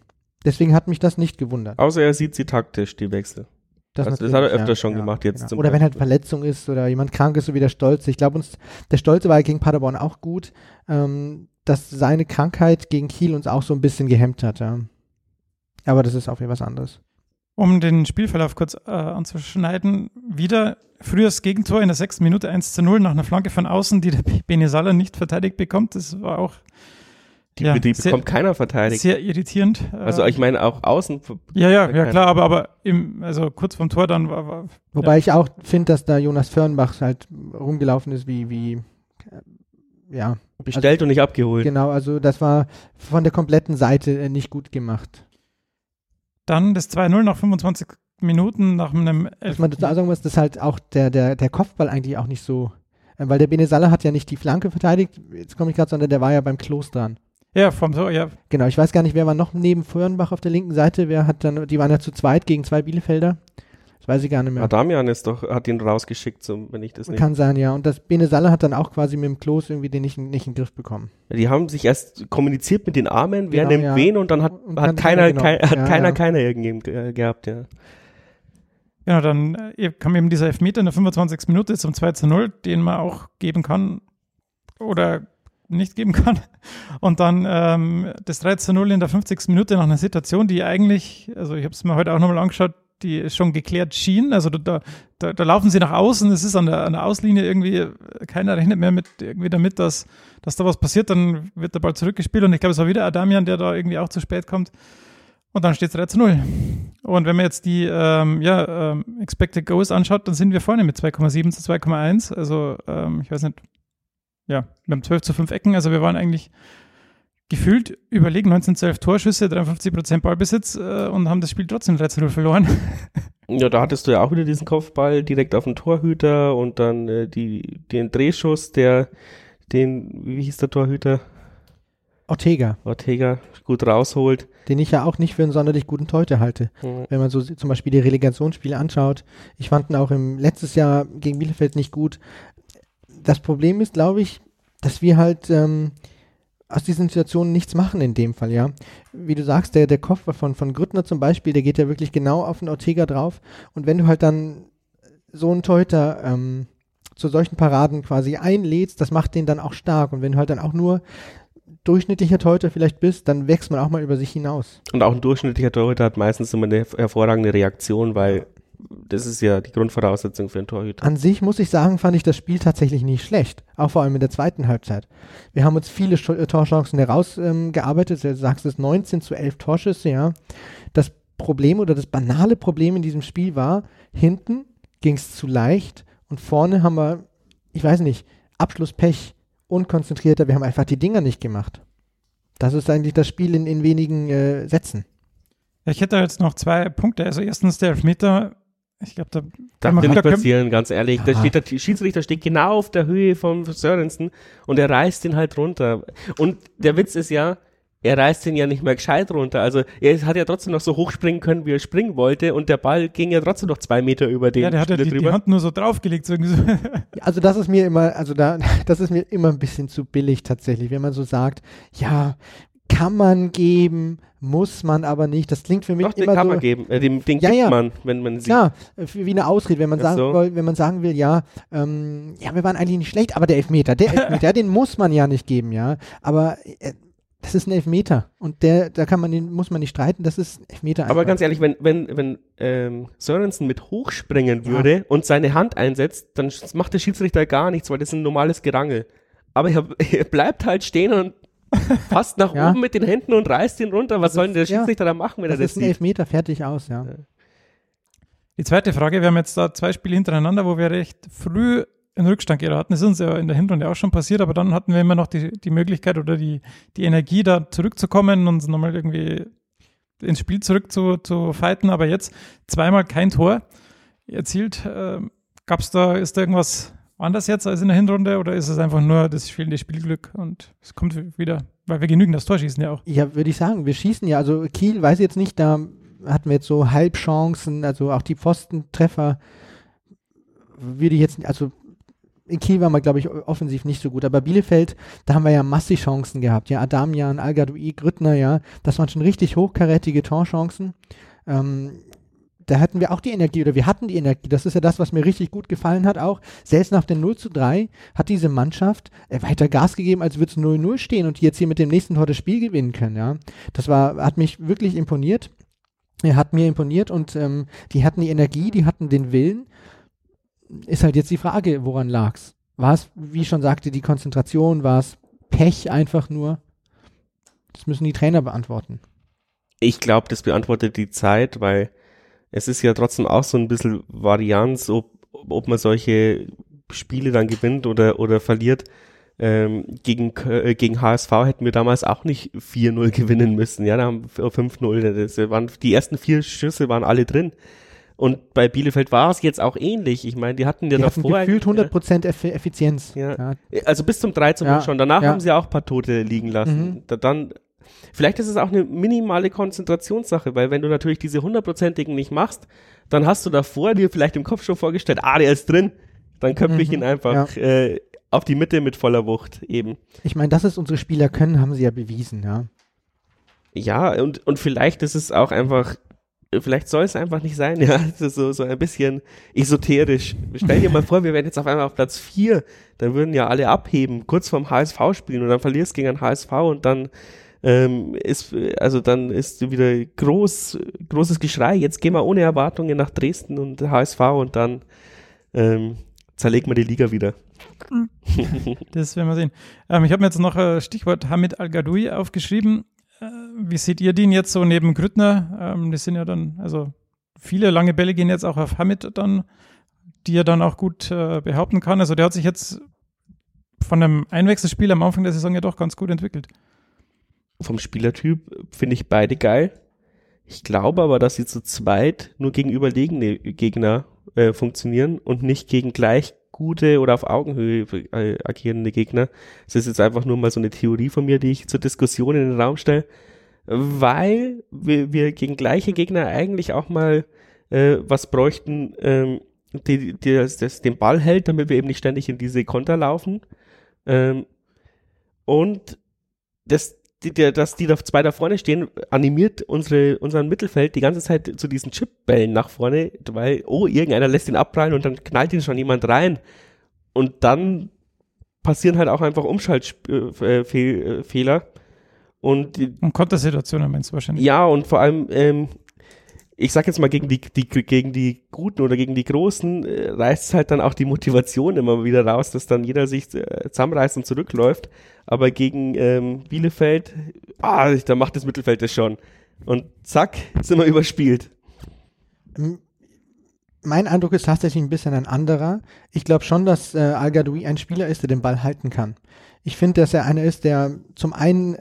Deswegen hat mich das nicht gewundert. Außer er sieht sie taktisch, die Wechsel. Das, also das hat er öfter ja, schon ja, gemacht jetzt. Genau. Oder wenn halt Verletzung ist oder jemand krank ist, so wie der Stolze. Ich glaube, uns der Stolze war gegen Paderborn auch gut, ähm, dass seine Krankheit gegen Kiel uns auch so ein bisschen gehemmt hat. Ja. Aber das ist auch wieder was anderes. Um den Spielverlauf kurz äh, anzuschneiden, wieder frühes Gegentor in der sechsten Minute 1 zu 0 nach einer Flanke von außen, die der Benesala nicht verteidigt bekommt. Das war auch die, ja, die bekommt keiner verteidigt. Sehr irritierend. Also ich meine auch außen. Ja, ja, ja klar, aber, aber im, also kurz vom Tor dann war. war Wobei ja. ich auch finde, dass da Jonas Förnbach halt rumgelaufen ist wie, wie äh, ja. Bestellt also, und nicht abgeholt. Genau, also das war von der kompletten Seite äh, nicht gut gemacht. Dann das 2-0 nach 25 Minuten nach einem Was man dazu sagen muss, dass halt auch der, der, der Kopfball eigentlich auch nicht so, äh, weil der Benesalla hat ja nicht die Flanke verteidigt, jetzt komme ich gerade, sondern der war ja beim Klos dran. Ja, vom Tor, ja. Genau, ich weiß gar nicht, wer war noch neben Feuernbach auf der linken Seite. Wer hat dann, die waren ja zu zweit gegen zwei Bielefelder. Das weiß ich gar nicht mehr. Adamian ist doch, hat ihn rausgeschickt, so, wenn ich das nicht. Kann sein, ja. Und das Bene Salle hat dann auch quasi mit dem Klos irgendwie den nicht, nicht in den Griff bekommen. Ja, die haben sich erst kommuniziert mit den Armen, wer genau, nimmt ja. wen und dann hat, und hat keiner, genau. kein, hat ja, keiner, ja. keiner irgendwie äh, gehabt, ja. Genau, dann äh, kam eben dieser Elfmeter in der 25. Minute zum 2 zu 0, den man auch geben kann. Oder nicht geben kann. Und dann ähm, das 13-0 in der 50. Minute nach einer Situation, die eigentlich, also ich habe es mir heute auch nochmal angeschaut, die schon geklärt schien. Also da, da, da laufen sie nach außen, es ist an der, an der Auslinie irgendwie, keiner rechnet mehr mit irgendwie damit, dass, dass da was passiert, dann wird der Ball zurückgespielt und ich glaube, es war wieder Adamian, der da irgendwie auch zu spät kommt. Und dann steht es 3 zu 0. Und wenn man jetzt die ähm, ja, ähm, Expected Goals anschaut, dann sind wir vorne mit 2,7 zu 2,1. Also ähm, ich weiß nicht, ja, wir haben 12 zu 5 Ecken, also wir waren eigentlich gefühlt überlegen, 19 zu 11 Torschüsse, 53 Prozent Ballbesitz äh, und haben das Spiel trotzdem 3 zu 0 verloren. Ja, da hattest du ja auch wieder diesen Kopfball direkt auf den Torhüter und dann äh, die, den Drehschuss, der den, wie hieß der Torhüter? Ortega. Ortega gut rausholt. Den ich ja auch nicht für einen sonderlich guten Torhüter halte. Mhm. Wenn man so zum Beispiel die Relegationsspiele anschaut. Ich fand ihn auch im letztes Jahr gegen Bielefeld nicht gut das Problem ist, glaube ich, dass wir halt ähm, aus diesen Situationen nichts machen in dem Fall, ja. Wie du sagst, der, der Kopf von, von Grüttner zum Beispiel, der geht ja wirklich genau auf den Ortega drauf. Und wenn du halt dann so einen Teuter ähm, zu solchen Paraden quasi einlädst, das macht den dann auch stark. Und wenn du halt dann auch nur durchschnittlicher Torhüter vielleicht bist, dann wächst man auch mal über sich hinaus. Und auch ein durchschnittlicher Torhüter hat meistens immer eine hervorragende Reaktion, weil das ist ja die Grundvoraussetzung für einen Torhüter. An sich muss ich sagen, fand ich das Spiel tatsächlich nicht schlecht. Auch vor allem in der zweiten Halbzeit. Wir haben uns viele äh, Torchancen herausgearbeitet. Ähm, du sagst es 19 zu 11 Torschüsse, ja. Das Problem oder das banale Problem in diesem Spiel war, hinten ging es zu leicht und vorne haben wir, ich weiß nicht, Abschlusspech, unkonzentrierter. Wir haben einfach die Dinger nicht gemacht. Das ist eigentlich das Spiel in, in wenigen äh, Sätzen. Ich hätte jetzt noch zwei Punkte. Also erstens der Elfmeter ich glaube, da darf nicht passieren, ganz ehrlich. Da steht der Schiedsrichter steht genau auf der Höhe von Sörensen und er reißt ihn halt runter. Und der Witz ist ja, er reißt ihn ja nicht mehr gescheit runter. Also er hat ja trotzdem noch so hochspringen können, wie er springen wollte und der Ball ging ja trotzdem noch zwei Meter über den. Ja, der hat ja die, die, Hand nur so draufgelegt. So. also das ist mir immer, also da, das ist mir immer ein bisschen zu billig tatsächlich, wenn man so sagt, ja, kann man geben, muss man aber nicht. Das klingt für mich Doch, immer den kann so, man geben. Äh, den, den ja, gibt ja. man, wenn man sieht. Ja, wie eine Ausrede, wenn man, sagen, so. will, wenn man sagen will, ja, ähm, ja, wir waren eigentlich nicht schlecht, aber der Elfmeter, der Elfmeter, den muss man ja nicht geben, ja. Aber äh, das ist ein Elfmeter und der, da kann man den, muss man nicht streiten, das ist ein Elfmeter. Einfach. Aber ganz ehrlich, wenn, wenn, wenn ähm, Sörensen mit hochspringen würde ja. und seine Hand einsetzt, dann macht der Schiedsrichter gar nichts, weil das ist ein normales Gerangel. Aber er, er bleibt halt stehen und fast nach ja. oben mit den Händen und reißt ihn runter. Was soll denn der Schiedsrichter ja, da machen, wenn das er das sieht? Das ist ein Elfmeter, fertig aus, ja. Die zweite Frage, wir haben jetzt da zwei Spiele hintereinander, wo wir recht früh in Rückstand geraten. Das ist uns ja in der Hinrunde auch schon passiert, aber dann hatten wir immer noch die, die Möglichkeit oder die, die Energie, da zurückzukommen und uns nochmal irgendwie ins Spiel zurück zu, zu fighten. Aber jetzt zweimal kein Tor erzielt. Äh, Gab es da, ist da irgendwas anders jetzt als in der Hinrunde oder ist es einfach nur das fehlende Spielglück und es kommt wieder, weil wir genügend das Tor schießen ja auch? Ja, würde ich sagen, wir schießen ja, also Kiel weiß jetzt nicht, da hatten wir jetzt so Halbchancen, also auch die Pfostentreffer würde ich jetzt, also in Kiel war man, glaube ich, offensiv nicht so gut. Aber Bielefeld, da haben wir ja massig Chancen gehabt. Ja, Adamian, Algadoui, Grüttner, ja. Das waren schon richtig hochkarätige Torchancen. Ähm, da hatten wir auch die Energie oder wir hatten die Energie. Das ist ja das, was mir richtig gut gefallen hat auch. Selbst nach dem 0 zu 3 hat diese Mannschaft äh, weiter Gas gegeben, als würde es 0-0 stehen und jetzt hier mit dem nächsten Tor das Spiel gewinnen können, ja. Das war, hat mich wirklich imponiert. Er hat mir imponiert und ähm, die hatten die Energie, die hatten den Willen ist halt jetzt die Frage, woran lag's? War es, wie ich schon sagte, die Konzentration? War es Pech einfach nur? Das müssen die Trainer beantworten. Ich glaube, das beantwortet die Zeit, weil es ist ja trotzdem auch so ein bisschen Varianz, ob, ob man solche Spiele dann gewinnt oder, oder verliert. Ähm, gegen, äh, gegen HSV hätten wir damals auch nicht 4-0 gewinnen müssen. Ja, da haben 5-0. Die ersten vier Schüsse waren alle drin. Und bei Bielefeld war es jetzt auch ähnlich. Ich meine, die hatten ja die davor. Hatten gefühlt 100% Eff Effizienz. Ja. ja. Also bis zum 13 ja. schon. Danach ja. haben sie auch ein paar Tote liegen lassen. Mhm. Da, dann, vielleicht ist es auch eine minimale Konzentrationssache, weil wenn du natürlich diese hundertprozentigen nicht machst, dann hast du davor dir vielleicht im Kopf schon vorgestellt, ah, der ist drin. Dann köpfe mhm. ich ihn einfach äh, auf die Mitte mit voller Wucht eben. Ich meine, dass es unsere Spieler können, haben sie ja bewiesen, ja. Ja, und, und vielleicht ist es auch einfach vielleicht soll es einfach nicht sein, ja, so, so ein bisschen esoterisch. Stell dir mal vor, wir wären jetzt auf einmal auf Platz 4, dann würden ja alle abheben, kurz vorm HSV spielen und dann verlierst gegen ein HSV und dann ähm, ist, also dann ist wieder groß, großes Geschrei, jetzt gehen wir ohne Erwartungen nach Dresden und HSV und dann ähm, zerlegen wir die Liga wieder. Das werden wir sehen. Ähm, ich habe mir jetzt noch ein Stichwort Hamid Al-Gadoui aufgeschrieben. Äh, wie seht ihr den jetzt so neben Grüttner? Ähm, das sind ja dann, also viele lange Bälle gehen jetzt auch auf Hamid dann, die er dann auch gut äh, behaupten kann. Also der hat sich jetzt von einem Einwechselspiel am Anfang der Saison ja doch ganz gut entwickelt. Vom Spielertyp finde ich beide geil. Ich glaube aber, dass sie zu zweit nur gegen überlegene Gegner äh, funktionieren und nicht gegen gleich gute oder auf Augenhöhe äh, agierende Gegner. Das ist jetzt einfach nur mal so eine Theorie von mir, die ich zur Diskussion in den Raum stelle, weil wir, wir gegen gleiche Gegner eigentlich auch mal äh, was bräuchten, ähm, die, die das, das den Ball hält, damit wir eben nicht ständig in diese Konter laufen. Ähm, und das die, der, dass die da zwei da vorne stehen, animiert unsere, unseren Mittelfeld die ganze Zeit zu diesen Chipbällen nach vorne, weil, oh, irgendeiner lässt ihn abprallen und dann knallt ihn schon jemand rein. Und dann passieren halt auch einfach Umschaltfehler. Äh, äh, und, die, und Kontersituationen meinst du wahrscheinlich. Ja, und vor allem, ähm, ich sag jetzt mal, gegen die, die, gegen die Guten oder gegen die Großen äh, reißt halt dann auch die Motivation immer wieder raus, dass dann jeder sich äh, zusammenreißt und zurückläuft. Aber gegen ähm, Bielefeld, ah, da macht das Mittelfeld das schon. Und zack, sind wir überspielt. Mein Eindruck ist tatsächlich ein bisschen ein anderer. Ich glaube schon, dass äh, Al Gadoui ein Spieler ist, der den Ball halten kann. Ich finde, dass er einer ist, der zum einen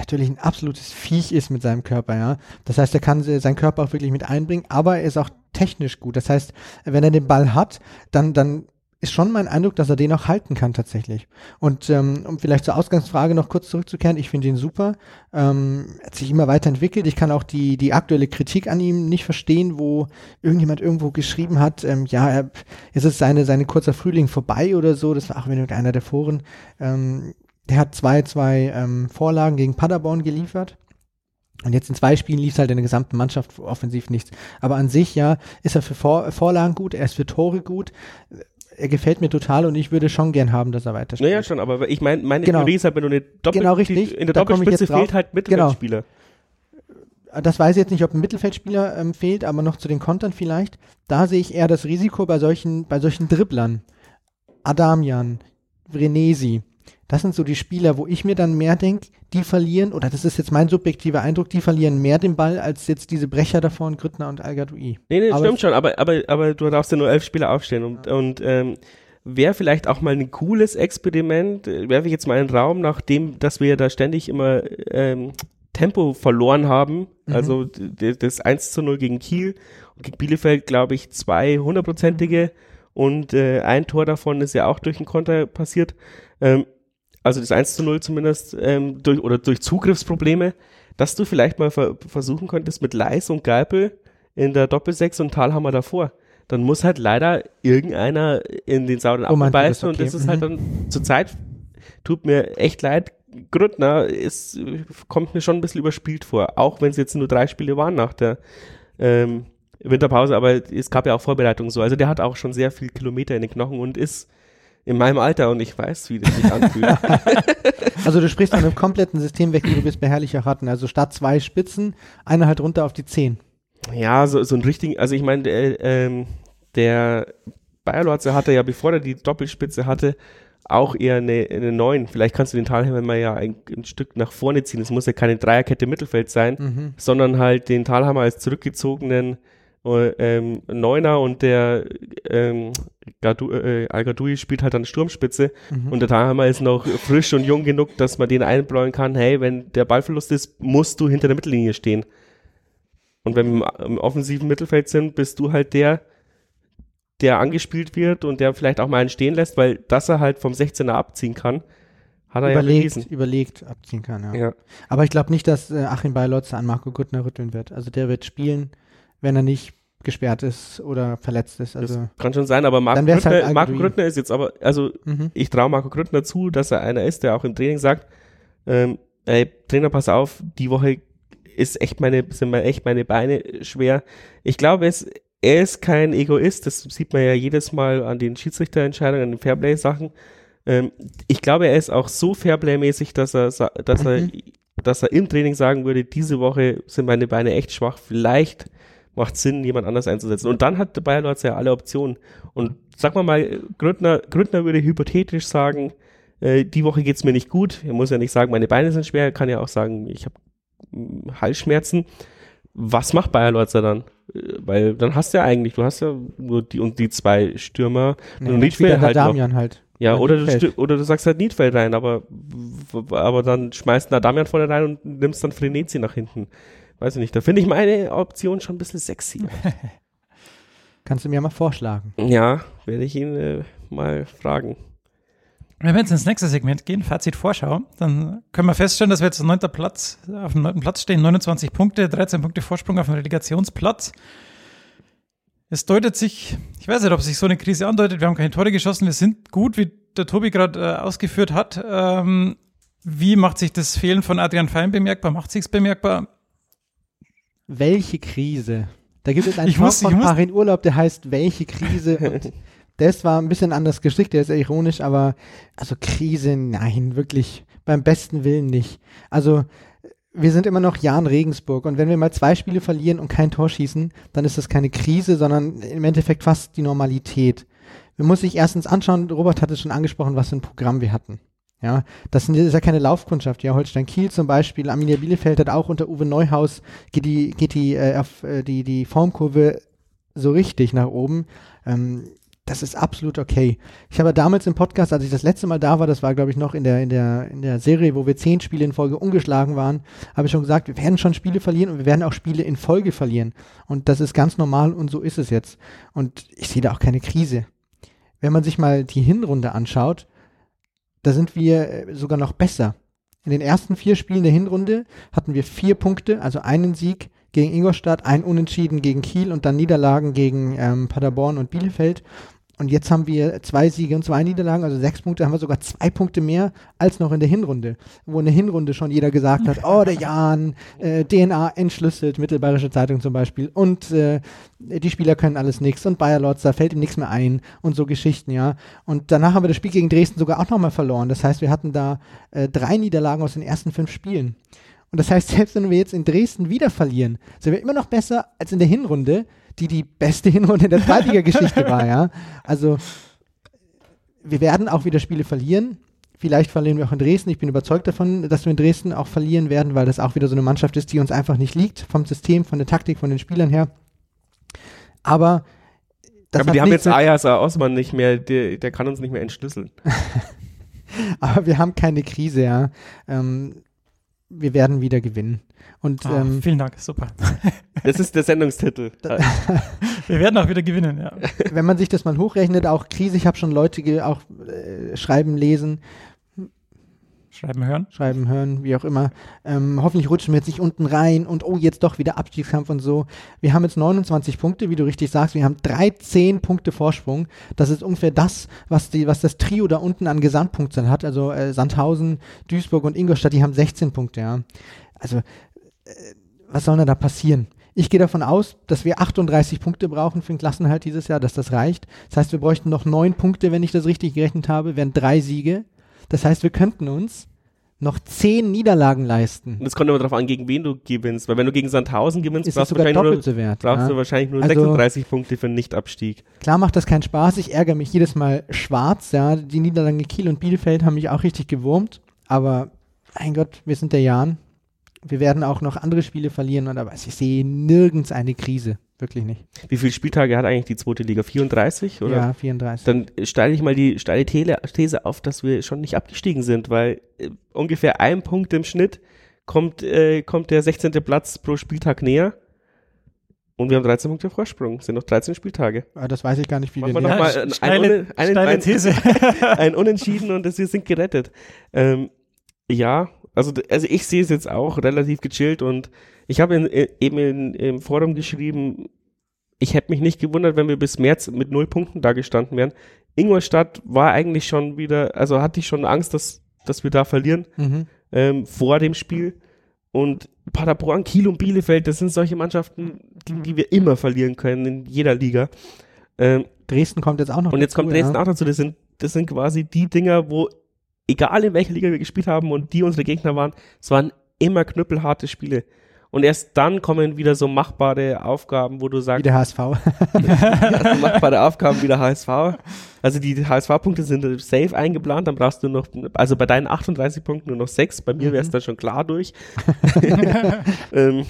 natürlich ein absolutes Viech ist mit seinem Körper, ja. Das heißt, er kann seinen Körper auch wirklich mit einbringen, aber er ist auch technisch gut. Das heißt, wenn er den Ball hat, dann, dann ist schon mein Eindruck, dass er den auch halten kann tatsächlich. Und ähm, um vielleicht zur Ausgangsfrage noch kurz zurückzukehren, ich finde ihn super. Ähm, er hat sich immer weiterentwickelt. Ich kann auch die, die aktuelle Kritik an ihm nicht verstehen, wo irgendjemand irgendwo geschrieben hat, ähm, ja, er, ist es seine, seine kurzer Frühling vorbei oder so. Das war auch wieder einer der Foren. Ähm, der hat zwei, zwei ähm, Vorlagen gegen Paderborn geliefert. Und jetzt in zwei Spielen lief es halt in der gesamten Mannschaft offensiv nichts. Aber an sich, ja, ist er für Vor Vorlagen gut, er ist für Tore gut. Er gefällt mir total und ich würde schon gern haben, dass er weiter spielt. Naja, schon, aber ich meine, meine genau. Theorie ist halt, wenn du eine Doppel genau, richtig. in der Doppelspitze fehlt halt Mittelfeldspieler. Genau. Das weiß ich jetzt nicht, ob ein Mittelfeldspieler ähm, fehlt, aber noch zu den Kontern vielleicht. Da sehe ich eher das Risiko bei solchen, bei solchen Dribblern. Adamian, Vrenesi, das sind so die Spieler, wo ich mir dann mehr denke, die verlieren, oder das ist jetzt mein subjektiver Eindruck, die verlieren mehr den Ball als jetzt diese Brecher davor, Grüttner und Al-Gadoui. Nee, nee, aber stimmt schon, aber, aber, aber du darfst ja nur elf Spieler aufstellen und, ja. und ähm, wäre vielleicht auch mal ein cooles Experiment, äh, werfe ich jetzt mal in den Raum, nachdem, dass wir da ständig immer ähm, Tempo verloren haben. Mhm. Also das 1 zu 0 gegen Kiel und gegen Bielefeld, glaube ich, zwei hundertprozentige und äh, ein Tor davon ist ja auch durch den Konter passiert. Ähm, also das 1 zu 0 zumindest, ähm, durch, oder durch Zugriffsprobleme, dass du vielleicht mal ver versuchen könntest mit Leis und Geipel in der Doppelsechs und Talhammer davor. Dann muss halt leider irgendeiner in den sauren Apfel oh, beißen okay. und das ist halt mhm. dann zur Zeit, tut mir echt leid, Grüttner ist, kommt mir schon ein bisschen überspielt vor, auch wenn es jetzt nur drei Spiele waren nach der ähm, Winterpause, aber es gab ja auch Vorbereitungen so. Also der hat auch schon sehr viel Kilometer in den Knochen und ist in meinem Alter und ich weiß, wie das sich anfühlt. also du sprichst von einem kompletten System weg, wie du bist bei Herrlicher hatten. Also statt zwei Spitzen, eine halt runter auf die Zehn. Ja, so, so ein richtigen, also ich meine, äh, ähm, der Bayerlotze hatte ja, bevor er die Doppelspitze hatte, auch eher eine, eine 9. Vielleicht kannst du den Talhammer mal ja ein, ein, Stück nach vorne ziehen. Es muss ja keine Dreierkette Mittelfeld sein, mhm. sondern halt den Talhammer als zurückgezogenen ähm, Neuner und der ähm, Gadu, äh, Al spielt halt dann Sturmspitze mhm. und der Talhammer ist noch frisch und jung genug, dass man den einbläuen kann, hey, wenn der Ballverlust ist, musst du hinter der Mittellinie stehen. Und wenn wir im, im offensiven Mittelfeld sind, bist du halt der, der angespielt wird und der vielleicht auch mal einen stehen lässt, weil dass er halt vom 16er abziehen kann, hat er überlegt, ja bewiesen. Überlegt abziehen kann, ja. ja. Aber ich glaube nicht, dass äh, Achim Beilotze an Marco Guttner rütteln wird. Also der wird spielen, wenn er nicht gesperrt ist oder verletzt ist. Also das kann schon sein, aber Marco, Grüttner, halt Marco Grüttner ist jetzt aber, also mhm. ich traue Marco Grüttner zu, dass er einer ist, der auch im Training sagt, ähm, ey, Trainer, pass auf, die Woche ist echt meine, sind mir echt meine Beine schwer. Ich glaube, es, er ist kein Egoist, das sieht man ja jedes Mal an den Schiedsrichterentscheidungen, an den Fairplay-Sachen. Ähm, ich glaube, er ist auch so Fairplay-mäßig, dass er, dass er, mhm. dass er im Training sagen würde, diese Woche sind meine Beine echt schwach, vielleicht macht Sinn, jemand anders einzusetzen. Und dann hat der Bayer Lords ja alle Optionen. Und sag mal mal, Gründner, Gründner würde hypothetisch sagen, äh, die Woche geht's mir nicht gut. Er muss ja nicht sagen, meine Beine sind schwer, er kann ja auch sagen, ich habe Halsschmerzen. Was macht Bayer Lorzer dann? Äh, weil dann hast du ja eigentlich, du hast ja nur die und die zwei Stürmer. Nee, und Niedfeld halt Damian noch. halt. Ja, oder du, oder du sagst halt Niedfeld rein, aber, aber dann schmeißt da Damian vorne rein und nimmst dann Frenetzi nach hinten. Weiß ich nicht, da finde ich meine Option schon ein bisschen sexy. Kannst du mir mal vorschlagen? Ja, werde ich ihn äh, mal fragen. Wenn wir jetzt ins nächste Segment gehen, Fazit Vorschau, dann können wir feststellen, dass wir jetzt neunter Platz, auf dem neunten Platz stehen, 29 Punkte, 13 Punkte Vorsprung auf dem Relegationsplatz. Es deutet sich, ich weiß nicht, ob sich so eine Krise andeutet, wir haben keine Tore geschossen, wir sind gut, wie der Tobi gerade äh, ausgeführt hat. Ähm, wie macht sich das Fehlen von Adrian Fein bemerkbar? Macht sich's bemerkbar? Welche Krise? Da gibt es einen Song von Farin Urlaub, der heißt Welche Krise? Und das war ein bisschen anders gestrickt, der ist ja ironisch, aber also Krise, nein, wirklich beim besten Willen nicht. Also wir sind immer noch Jan Regensburg und wenn wir mal zwei Spiele verlieren und kein Tor schießen, dann ist das keine Krise, sondern im Endeffekt fast die Normalität. Man muss sich erstens anschauen, Robert hat es schon angesprochen, was für ein Programm wir hatten. Ja, das, ist ja keine Laufkundschaft. Ja, Holstein Kiel zum Beispiel, Arminia Bielefeld hat auch unter Uwe Neuhaus geht die, geht die, äh, auf, äh, die, die Formkurve so richtig nach oben. Ähm, das ist absolut okay. Ich habe damals im Podcast, als ich das letzte Mal da war, das war glaube ich noch in der, in der, in der Serie, wo wir zehn Spiele in Folge ungeschlagen waren, habe ich schon gesagt, wir werden schon Spiele verlieren und wir werden auch Spiele in Folge verlieren. Und das ist ganz normal und so ist es jetzt. Und ich sehe da auch keine Krise. Wenn man sich mal die Hinrunde anschaut, da sind wir äh, sogar noch besser. In den ersten vier Spielen der Hinrunde hatten wir vier Punkte, also einen Sieg, gegen Ingolstadt, ein Unentschieden gegen Kiel und dann Niederlagen gegen ähm, Paderborn und Bielefeld. Und jetzt haben wir zwei Siege und zwei Niederlagen, also sechs Punkte, haben wir sogar zwei Punkte mehr als noch in der Hinrunde. Wo in der Hinrunde schon jeder gesagt hat, oh, der Jan, äh, DNA entschlüsselt, Mittelbayerische Zeitung zum Beispiel, und äh, die Spieler können alles nichts und Bayer Lotz, da fällt ihm nichts mehr ein und so Geschichten, ja. Und danach haben wir das Spiel gegen Dresden sogar auch nochmal verloren. Das heißt, wir hatten da äh, drei Niederlagen aus den ersten fünf Spielen. Und das heißt, selbst wenn wir jetzt in Dresden wieder verlieren, sind wir immer noch besser als in der Hinrunde, die die beste Hinrunde der Zweitliga-Geschichte war, ja. Also, wir werden auch wieder Spiele verlieren. Vielleicht verlieren wir auch in Dresden. Ich bin überzeugt davon, dass wir in Dresden auch verlieren werden, weil das auch wieder so eine Mannschaft ist, die uns einfach nicht liegt, vom System, von der Taktik, von den Spielern her. Aber Aber die haben jetzt Ayasa Osman nicht mehr, der, der kann uns nicht mehr entschlüsseln. Aber wir haben keine Krise, ja. Ähm, wir werden wieder gewinnen. Und, ah, ähm, vielen Dank, super. Das ist der Sendungstitel. wir werden auch wieder gewinnen, ja. Wenn man sich das mal hochrechnet, auch Krise, ich habe schon Leute auch äh, schreiben, lesen, Schreiben hören. Schreiben hören, wie auch immer. Ähm, hoffentlich rutschen wir jetzt nicht unten rein und oh, jetzt doch wieder Abstiegskampf und so. Wir haben jetzt 29 Punkte, wie du richtig sagst. Wir haben 13 Punkte Vorsprung. Das ist ungefähr das, was, die, was das Trio da unten an Gesamtpunkten hat. Also äh, Sandhausen, Duisburg und Ingolstadt, die haben 16 Punkte, ja. Also, äh, was soll denn da passieren? Ich gehe davon aus, dass wir 38 Punkte brauchen für den Klassenhalt dieses Jahr, dass das reicht. Das heißt, wir bräuchten noch neun Punkte, wenn ich das richtig gerechnet habe, wären drei Siege. Das heißt, wir könnten uns noch zehn Niederlagen leisten. Und es kommt aber darauf an, gegen wen du gewinnst. Weil wenn du gegen Sandhausen gewinnst, ist brauchst, du wahrscheinlich, nur, wert, brauchst ja? du wahrscheinlich nur also, 36 Punkte für einen Nichtabstieg. Klar macht das keinen Spaß. Ich ärgere mich jedes Mal schwarz. Ja, Die Niederlagen Kiel und Bielefeld haben mich auch richtig gewurmt. Aber mein Gott, wir sind der Jan. Wir werden auch noch andere Spiele verlieren. Aber ich sehe nirgends eine Krise. Wirklich nicht. Wie viele Spieltage hat eigentlich die zweite Liga? 34? Oder? Ja, 34. Dann steile ich mal die steile These auf, dass wir schon nicht abgestiegen sind, weil äh, ungefähr ein Punkt im Schnitt kommt, äh, kommt der 16. Platz pro Spieltag näher. Und wir haben 13 Punkte Vorsprung. Es sind noch 13 Spieltage. Ah, das weiß ich gar nicht, wie Machen wir noch mal ein, steile, ein, ein, ein, These. ein Unentschieden und wir sind gerettet. Ähm, ja, also, also ich sehe es jetzt auch relativ gechillt und ich habe in, eben in, im Forum geschrieben, ich hätte mich nicht gewundert, wenn wir bis März mit null Punkten da gestanden wären. Ingolstadt war eigentlich schon wieder, also hatte ich schon Angst, dass, dass wir da verlieren mhm. ähm, vor dem Spiel. Und Paderborn, Kiel und Bielefeld, das sind solche Mannschaften, gegen die wir immer verlieren können in jeder Liga. Ähm, Dresden kommt jetzt auch noch. Und jetzt dazu, kommt Dresden ja. auch dazu. Das sind, das sind quasi die Dinger, wo, egal in welcher Liga wir gespielt haben und die unsere Gegner waren, es waren immer knüppelharte Spiele. Und erst dann kommen wieder so machbare Aufgaben, wo du sagst. Wie der HSV. machbare Aufgaben wie der HSV. Also die HSV-Punkte sind safe eingeplant, dann brauchst du noch, also bei deinen 38 Punkten nur noch sechs, bei mir wäre es mhm. dann schon klar durch. ähm,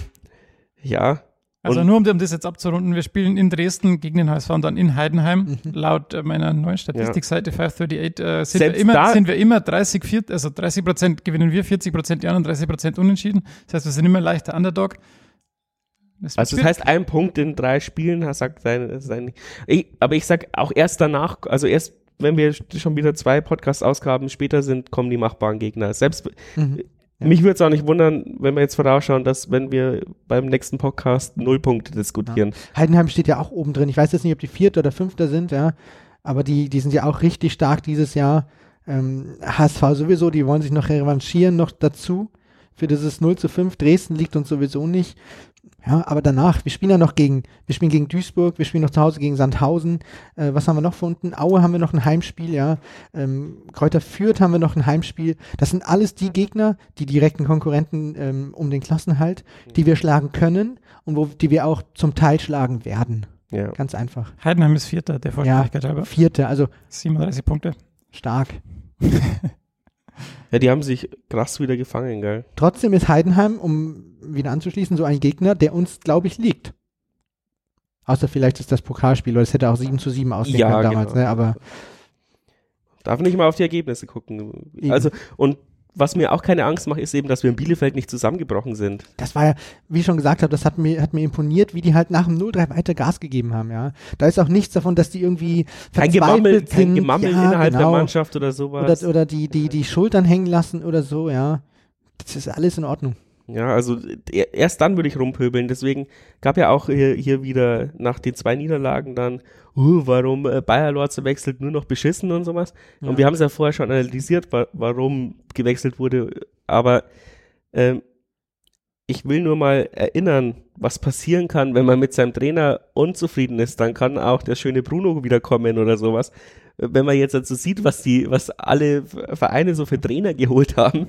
ja, also und nur um, um, das jetzt abzurunden, wir spielen in Dresden gegen den HSV und dann in Heidenheim. Mhm. Laut äh, meiner neuen Statistikseite 538 äh, sind, wir immer, sind wir immer 30, 40, also 30 Prozent gewinnen wir, 40 Prozent die anderen, 30 Prozent unentschieden. Das heißt, wir sind immer leichter Underdog. Das also das heißt, ein Punkt in drei Spielen, sagt sein, sein ich, aber ich sag auch erst danach, also erst wenn wir schon wieder zwei Podcast-Ausgaben später sind, kommen die machbaren Gegner. Selbst mhm. Ja. Mich würde es auch nicht wundern, wenn wir jetzt vorausschauen, dass wenn wir beim nächsten Podcast Nullpunkte diskutieren. Ja. Heidenheim steht ja auch oben drin. Ich weiß jetzt nicht, ob die Vierter oder Fünfter sind, ja. Aber die, die sind ja auch richtig stark dieses Jahr. Ähm, HSV sowieso, die wollen sich noch revanchieren, noch dazu. Für dieses 0 zu 5. Dresden liegt uns sowieso nicht. Ja, aber danach, wir spielen ja noch gegen, wir spielen gegen Duisburg, wir spielen noch zu Hause gegen Sandhausen. Äh, was haben wir noch von unten? Aue haben wir noch ein Heimspiel, ja. Ähm, Kräuter Fürth haben wir noch ein Heimspiel. Das sind alles die Gegner, die direkten Konkurrenten ähm, um den Klassenhalt, die wir schlagen können und wo, die wir auch zum Teil schlagen werden. Ja. Ganz einfach. Heidenheim ist Vierter, der Vollständigkeit ja, halber. Vierter, also 37 Punkte. Stark. Ja, die haben sich krass wieder gefangen, gell? Trotzdem ist Heidenheim, um wieder anzuschließen, so ein Gegner, der uns, glaube ich, liegt. Außer vielleicht ist das Pokalspiel, weil es hätte auch 7 zu 7 aussehen ja, können damals, genau. ne? Aber Darf nicht mal auf die Ergebnisse gucken. Also, und was mir auch keine Angst macht, ist eben, dass wir in Bielefeld nicht zusammengebrochen sind. Das war ja, wie ich schon gesagt habe, das hat mir, hat mir imponiert, wie die halt nach dem 0-3 weiter Gas gegeben haben, ja. Da ist auch nichts davon, dass die irgendwie kein Gemammel, sind. Kein Gemammel ja, innerhalb genau. der Mannschaft oder sowas. Oder, oder die, die, die Schultern hängen lassen oder so, ja. Das ist alles in Ordnung. Ja, also erst dann würde ich rumpöbeln. Deswegen gab ja auch hier, hier wieder nach den zwei Niederlagen dann, uh, warum äh, Bayer Lorz wechselt nur noch beschissen und sowas. Ja. Und wir haben es ja vorher schon analysiert, wa warum gewechselt wurde. Aber ähm, ich will nur mal erinnern, was passieren kann, wenn man mit seinem Trainer unzufrieden ist. Dann kann auch der schöne Bruno wiederkommen oder sowas wenn man jetzt also sieht, was die, was alle Vereine so für Trainer geholt haben,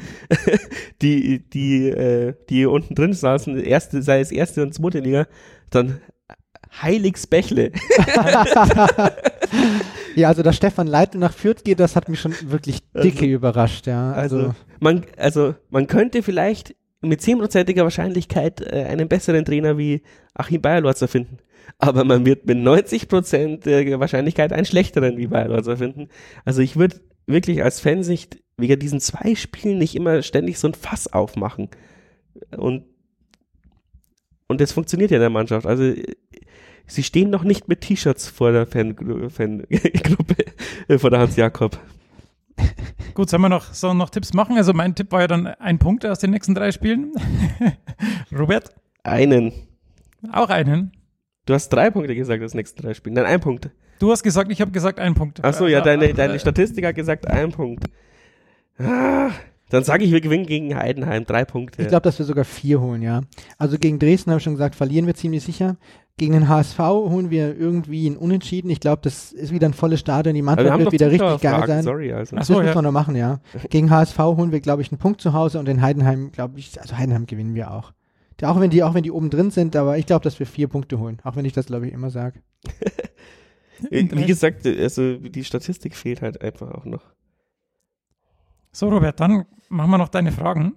die, die, äh, die unten drin saßen, erste, sei es erste und zweite Liga, dann Heiligsbächle. ja, also dass Stefan Leitl nach Fürth geht, das hat mich schon wirklich dicke also, überrascht, ja. Also, also man, also man könnte vielleicht mit zehnprozentiger Wahrscheinlichkeit äh, einen besseren Trainer wie Achim Bayerlorzer finden. Aber man wird mit 90% Wahrscheinlichkeit einen schlechteren wie Bayerlorzer finden. Also ich würde wirklich als Fansicht wegen diesen zwei Spielen nicht immer ständig so ein Fass aufmachen. Und, und das funktioniert ja in der Mannschaft. Also sie stehen noch nicht mit T-Shirts vor der Fangruppe, Fan äh, vor der Hans Jakob. Gut, sollen wir noch, sollen noch Tipps machen? Also mein Tipp war ja dann ein Punkt aus den nächsten drei Spielen. Robert? Einen. Auch einen? Du hast drei Punkte gesagt aus den nächsten drei Spielen. Nein, ein Punkt. Du hast gesagt, ich habe gesagt ein Punkt. Ach so, ja, deine, deine Statistik hat gesagt ein Punkt. Ah, dann sage ich, wir gewinnen gegen Heidenheim. Drei Punkte. Ich glaube, dass wir sogar vier holen, ja. Also gegen Dresden habe ich schon gesagt, verlieren wir ziemlich sicher. Gegen den HSV holen wir irgendwie einen Unentschieden. Ich glaube, das ist wieder ein volles Stadion. Die Mannschaft wird wieder richtig geil sein. Sorry, also. Ach so, das ja. man noch machen, ja. Gegen HSV holen wir, glaube ich, einen Punkt zu Hause und in Heidenheim, glaube ich, also Heidenheim gewinnen wir auch. Auch wenn die, auch wenn die oben drin sind, aber ich glaube, dass wir vier Punkte holen. Auch wenn ich das, glaube ich, immer sage. Wie gesagt, also die Statistik fehlt halt einfach auch noch. So, Robert, dann machen wir noch deine Fragen.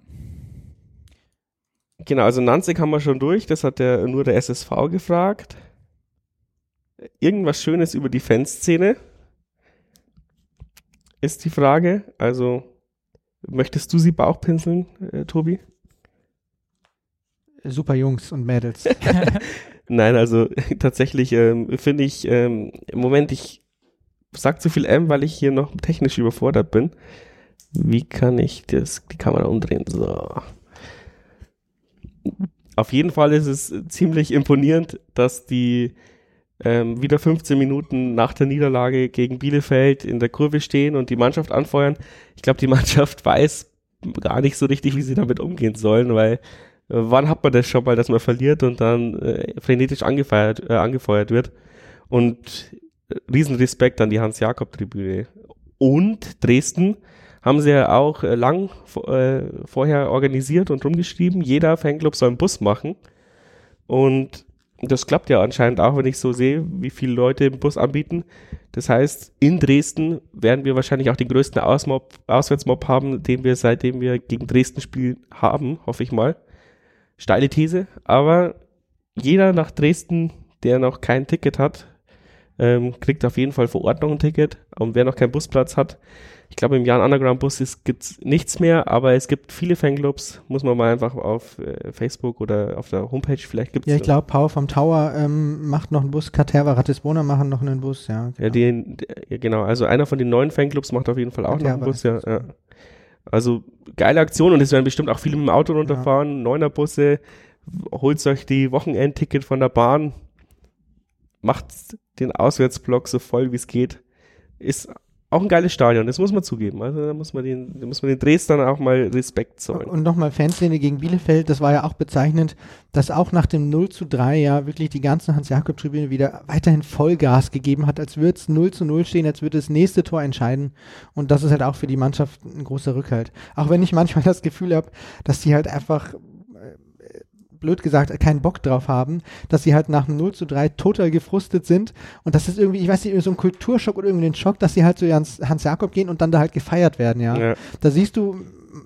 Genau, also Nanzig haben wir schon durch, das hat der, nur der SSV gefragt. Irgendwas Schönes über die Fanszene ist die Frage. Also, möchtest du sie Bauchpinseln, äh, Tobi? Super Jungs und Mädels. Nein, also tatsächlich ähm, finde ich ähm, im Moment, ich sag zu viel M, weil ich hier noch technisch überfordert bin. Wie kann ich das, die Kamera umdrehen? So. Auf jeden Fall ist es ziemlich imponierend, dass die ähm, wieder 15 Minuten nach der Niederlage gegen Bielefeld in der Kurve stehen und die Mannschaft anfeuern. Ich glaube, die Mannschaft weiß gar nicht so richtig, wie sie damit umgehen sollen, weil äh, wann hat man das schon mal, dass man verliert und dann äh, frenetisch angefeiert, äh, angefeuert wird? Und äh, Riesenrespekt an die Hans-Jakob-Tribüne. Und Dresden haben sie ja auch äh, lang äh, vorher organisiert und rumgeschrieben, jeder Fanclub soll einen Bus machen. Und das klappt ja anscheinend auch, wenn ich so sehe, wie viele Leute im Bus anbieten. Das heißt, in Dresden werden wir wahrscheinlich auch den größten Ausmob, Auswärtsmob haben, den wir seitdem wir gegen Dresden spielen haben, hoffe ich mal. Steile These, aber jeder nach Dresden, der noch kein Ticket hat, ähm, kriegt auf jeden Fall vor Ort noch ein Ticket. Und wer noch keinen Busplatz hat, ich glaube, im Jan Underground Bus gibt es nichts mehr, aber es gibt viele Fanclubs. Muss man mal einfach auf äh, Facebook oder auf der Homepage vielleicht gibt es. Ja, ich glaube, Power vom Tower ähm, macht noch einen Bus, Katerva Ratisbona machen noch einen Bus, ja. Genau. Ja, die, die, genau. Also einer von den neuen Fanclubs macht auf jeden Fall auch Katerva noch einen Bus, ja, ja. Also geile Aktion und es werden bestimmt auch viele mit dem Auto runterfahren, ja. Neuner Busse, holt euch die Wochenendticket von der Bahn, macht den Auswärtsblock so voll wie es geht. Ist auch ein geiles Stadion, das muss man zugeben. Also da muss man den, da muss man den Dresdern auch mal Respekt zollen. Und nochmal Fanszene gegen Bielefeld, das war ja auch bezeichnend, dass auch nach dem 0 zu 3 ja wirklich die ganze Hans-Jakob-Tribüne wieder weiterhin Vollgas gegeben hat, als würde es 0 zu 0 stehen, als würde das nächste Tor entscheiden. Und das ist halt auch für die Mannschaft ein großer Rückhalt. Auch wenn ich manchmal das Gefühl habe, dass die halt einfach blöd gesagt, keinen Bock drauf haben, dass sie halt nach 0 zu 3 total gefrustet sind und das ist irgendwie, ich weiß nicht, so ein Kulturschock oder irgendwie ein Schock, dass sie halt zu Hans, Hans Jakob gehen und dann da halt gefeiert werden, ja. ja. Da siehst du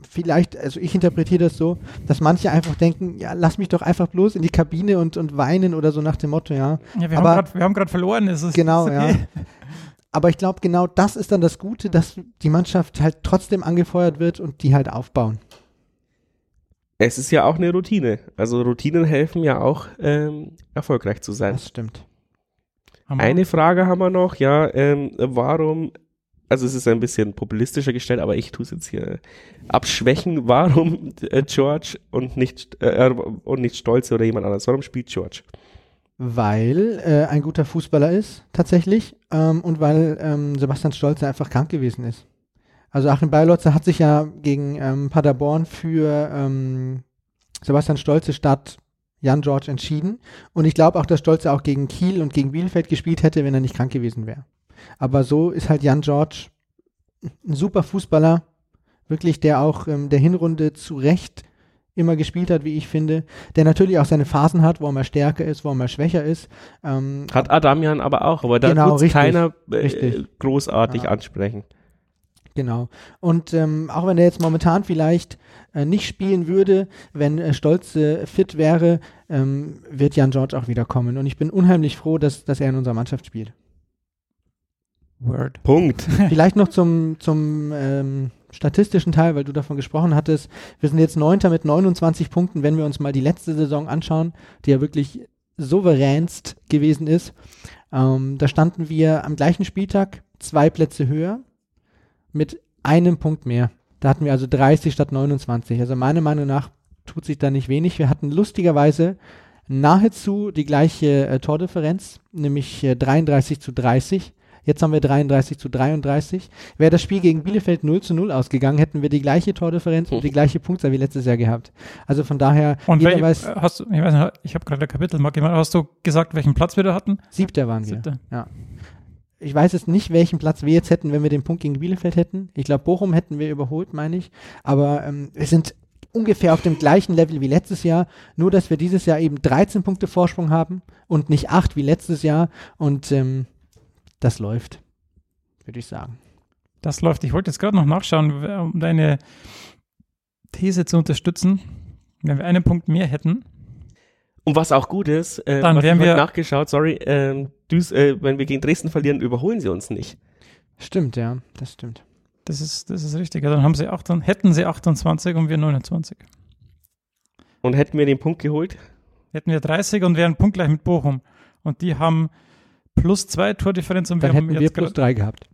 vielleicht, also ich interpretiere das so, dass manche einfach denken, ja, lass mich doch einfach bloß in die Kabine und, und weinen oder so nach dem Motto, ja. Ja, wir Aber, haben gerade verloren, ist es. Genau, ist okay. ja. Aber ich glaube, genau das ist dann das Gute, dass die Mannschaft halt trotzdem angefeuert wird und die halt aufbauen es ist ja auch eine Routine. Also Routinen helfen ja auch, ähm, erfolgreich zu sein. Das stimmt. Eine Frage haben wir noch, ja, ähm, warum, also es ist ein bisschen populistischer gestellt, aber ich tue es jetzt hier abschwächen, warum äh, George und nicht, äh, und nicht Stolze oder jemand anderes, warum spielt George? Weil äh, ein guter Fußballer ist, tatsächlich, ähm, und weil ähm, Sebastian Stolze einfach krank gewesen ist. Also Achim Beilotzer hat sich ja gegen ähm, Paderborn für ähm, Sebastian Stolze statt Jan George entschieden. Und ich glaube auch, dass Stolze auch gegen Kiel und gegen Bielefeld gespielt hätte, wenn er nicht krank gewesen wäre. Aber so ist halt Jan George ein super Fußballer, wirklich, der auch ähm, der Hinrunde zu Recht immer gespielt hat, wie ich finde, der natürlich auch seine Phasen hat, wo er stärker ist, wo er mal schwächer ist. Ähm, hat Adamian aber auch, aber da genau, wird keiner äh, großartig ja. ansprechen. Genau. Und ähm, auch wenn er jetzt momentan vielleicht äh, nicht spielen würde, wenn äh, Stolze fit wäre, ähm, wird Jan George auch wiederkommen. Und ich bin unheimlich froh, dass, dass er in unserer Mannschaft spielt. Word. Punkt. Vielleicht noch zum, zum ähm, statistischen Teil, weil du davon gesprochen hattest. Wir sind jetzt Neunter mit 29 Punkten, wenn wir uns mal die letzte Saison anschauen, die ja wirklich souveränst gewesen ist. Ähm, da standen wir am gleichen Spieltag zwei Plätze höher mit einem Punkt mehr. Da hatten wir also 30 statt 29. Also meiner Meinung nach tut sich da nicht wenig. Wir hatten lustigerweise nahezu die gleiche äh, Tordifferenz, nämlich äh, 33 zu 30. Jetzt haben wir 33 zu 33. Wäre das Spiel gegen Bielefeld 0 zu 0 ausgegangen, hätten wir die gleiche Tordifferenz und die gleiche Punktzahl wie letztes Jahr gehabt. Also von daher, und jeder weiß. Hast du, ich weiß nicht, ich habe gerade der Kapitelmarke gemacht. Hast du gesagt, welchen Platz wir da hatten? Siebter waren wir. Siebter. Ja. Ich weiß jetzt nicht, welchen Platz wir jetzt hätten, wenn wir den Punkt gegen Bielefeld hätten. Ich glaube, Bochum hätten wir überholt, meine ich. Aber ähm, wir sind ungefähr auf dem gleichen Level wie letztes Jahr, nur dass wir dieses Jahr eben 13 Punkte Vorsprung haben und nicht 8 wie letztes Jahr. Und ähm, das läuft, würde ich sagen. Das läuft. Ich wollte jetzt gerade noch nachschauen, um deine These zu unterstützen. Wenn wir einen Punkt mehr hätten. Und was auch gut ist, äh, dann wären wir nachgeschaut, sorry, äh, äh, wenn wir gegen Dresden verlieren, überholen sie uns nicht. Stimmt, ja, das stimmt. Das ist, das ist richtig. dann haben sie 8, hätten sie 28 und wir 29. Und hätten wir den Punkt geholt? Hätten wir 30 und wären punktgleich mit Bochum. Und die haben plus zwei Tordifferenz und Dann wir hätten haben wir plus drei gehabt.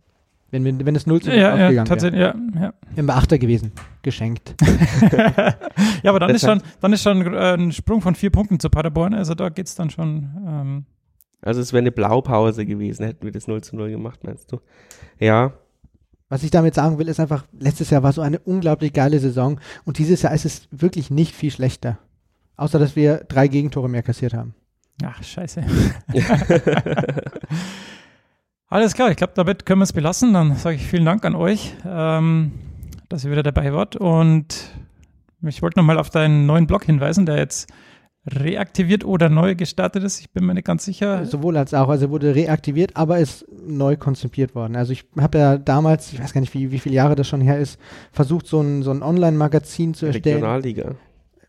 Wenn, wir, wenn es 0 zu 0 ja, ausgegangen ja, tatsächlich, wäre. Ja, ja. Wären wir Achter gewesen. Geschenkt. ja, aber dann ist, schon, dann ist schon äh, ein Sprung von vier Punkten zu Paderborn. Also da geht es dann schon. Ähm also es wäre eine Blaupause gewesen, hätten wir das 0 zu 0 gemacht, meinst du? Ja. Was ich damit sagen will, ist einfach, letztes Jahr war so eine unglaublich geile Saison und dieses Jahr ist es wirklich nicht viel schlechter. Außer, dass wir drei Gegentore mehr kassiert haben. Ach, scheiße. Alles klar, ich glaube, damit können wir es belassen. Dann sage ich vielen Dank an euch, ähm, dass ihr wieder dabei wart. Und ich wollte nochmal auf deinen neuen Blog hinweisen, der jetzt reaktiviert oder neu gestartet ist. Ich bin mir nicht ganz sicher. Sowohl als auch. Also wurde reaktiviert, aber ist neu konzipiert worden. Also ich habe ja damals, ich weiß gar nicht, wie, wie viele Jahre das schon her ist, versucht, so ein, so ein Online-Magazin zu erstellen. Regionalliga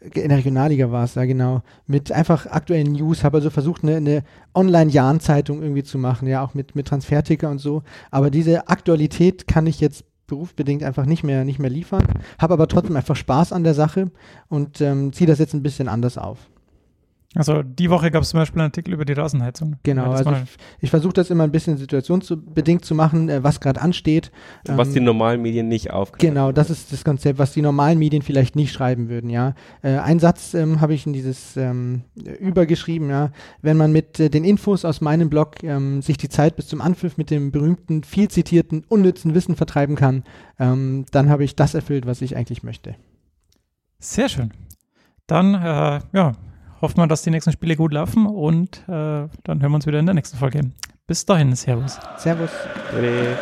in der Regionalliga war es, ja genau, mit einfach aktuellen News, habe also versucht, eine, eine Online-Jahn-Zeitung irgendwie zu machen, ja, auch mit, mit Transferticker und so. Aber diese Aktualität kann ich jetzt berufsbedingt einfach nicht mehr, nicht mehr liefern, habe aber trotzdem einfach Spaß an der Sache und ähm, ziehe das jetzt ein bisschen anders auf. Also die Woche gab es zum Beispiel einen Artikel über die Rasenheizung. Genau, also ich, ich versuche das immer ein bisschen situationsbedingt zu machen, äh, was gerade ansteht. Was ähm, die normalen Medien nicht aufgreifen. Genau, das ist das Konzept, was die normalen Medien vielleicht nicht schreiben würden, ja. Äh, ein Satz ähm, habe ich in dieses ähm, übergeschrieben, ja. Wenn man mit äh, den Infos aus meinem Blog ähm, sich die Zeit bis zum Anpfiff mit dem berühmten, viel zitierten, unnützen Wissen vertreiben kann, ähm, dann habe ich das erfüllt, was ich eigentlich möchte. Sehr schön. Dann, äh, ja, hoffen wir, dass die nächsten Spiele gut laufen und äh, dann hören wir uns wieder in der nächsten Folge. Bis dahin, Servus. Servus. Bitte.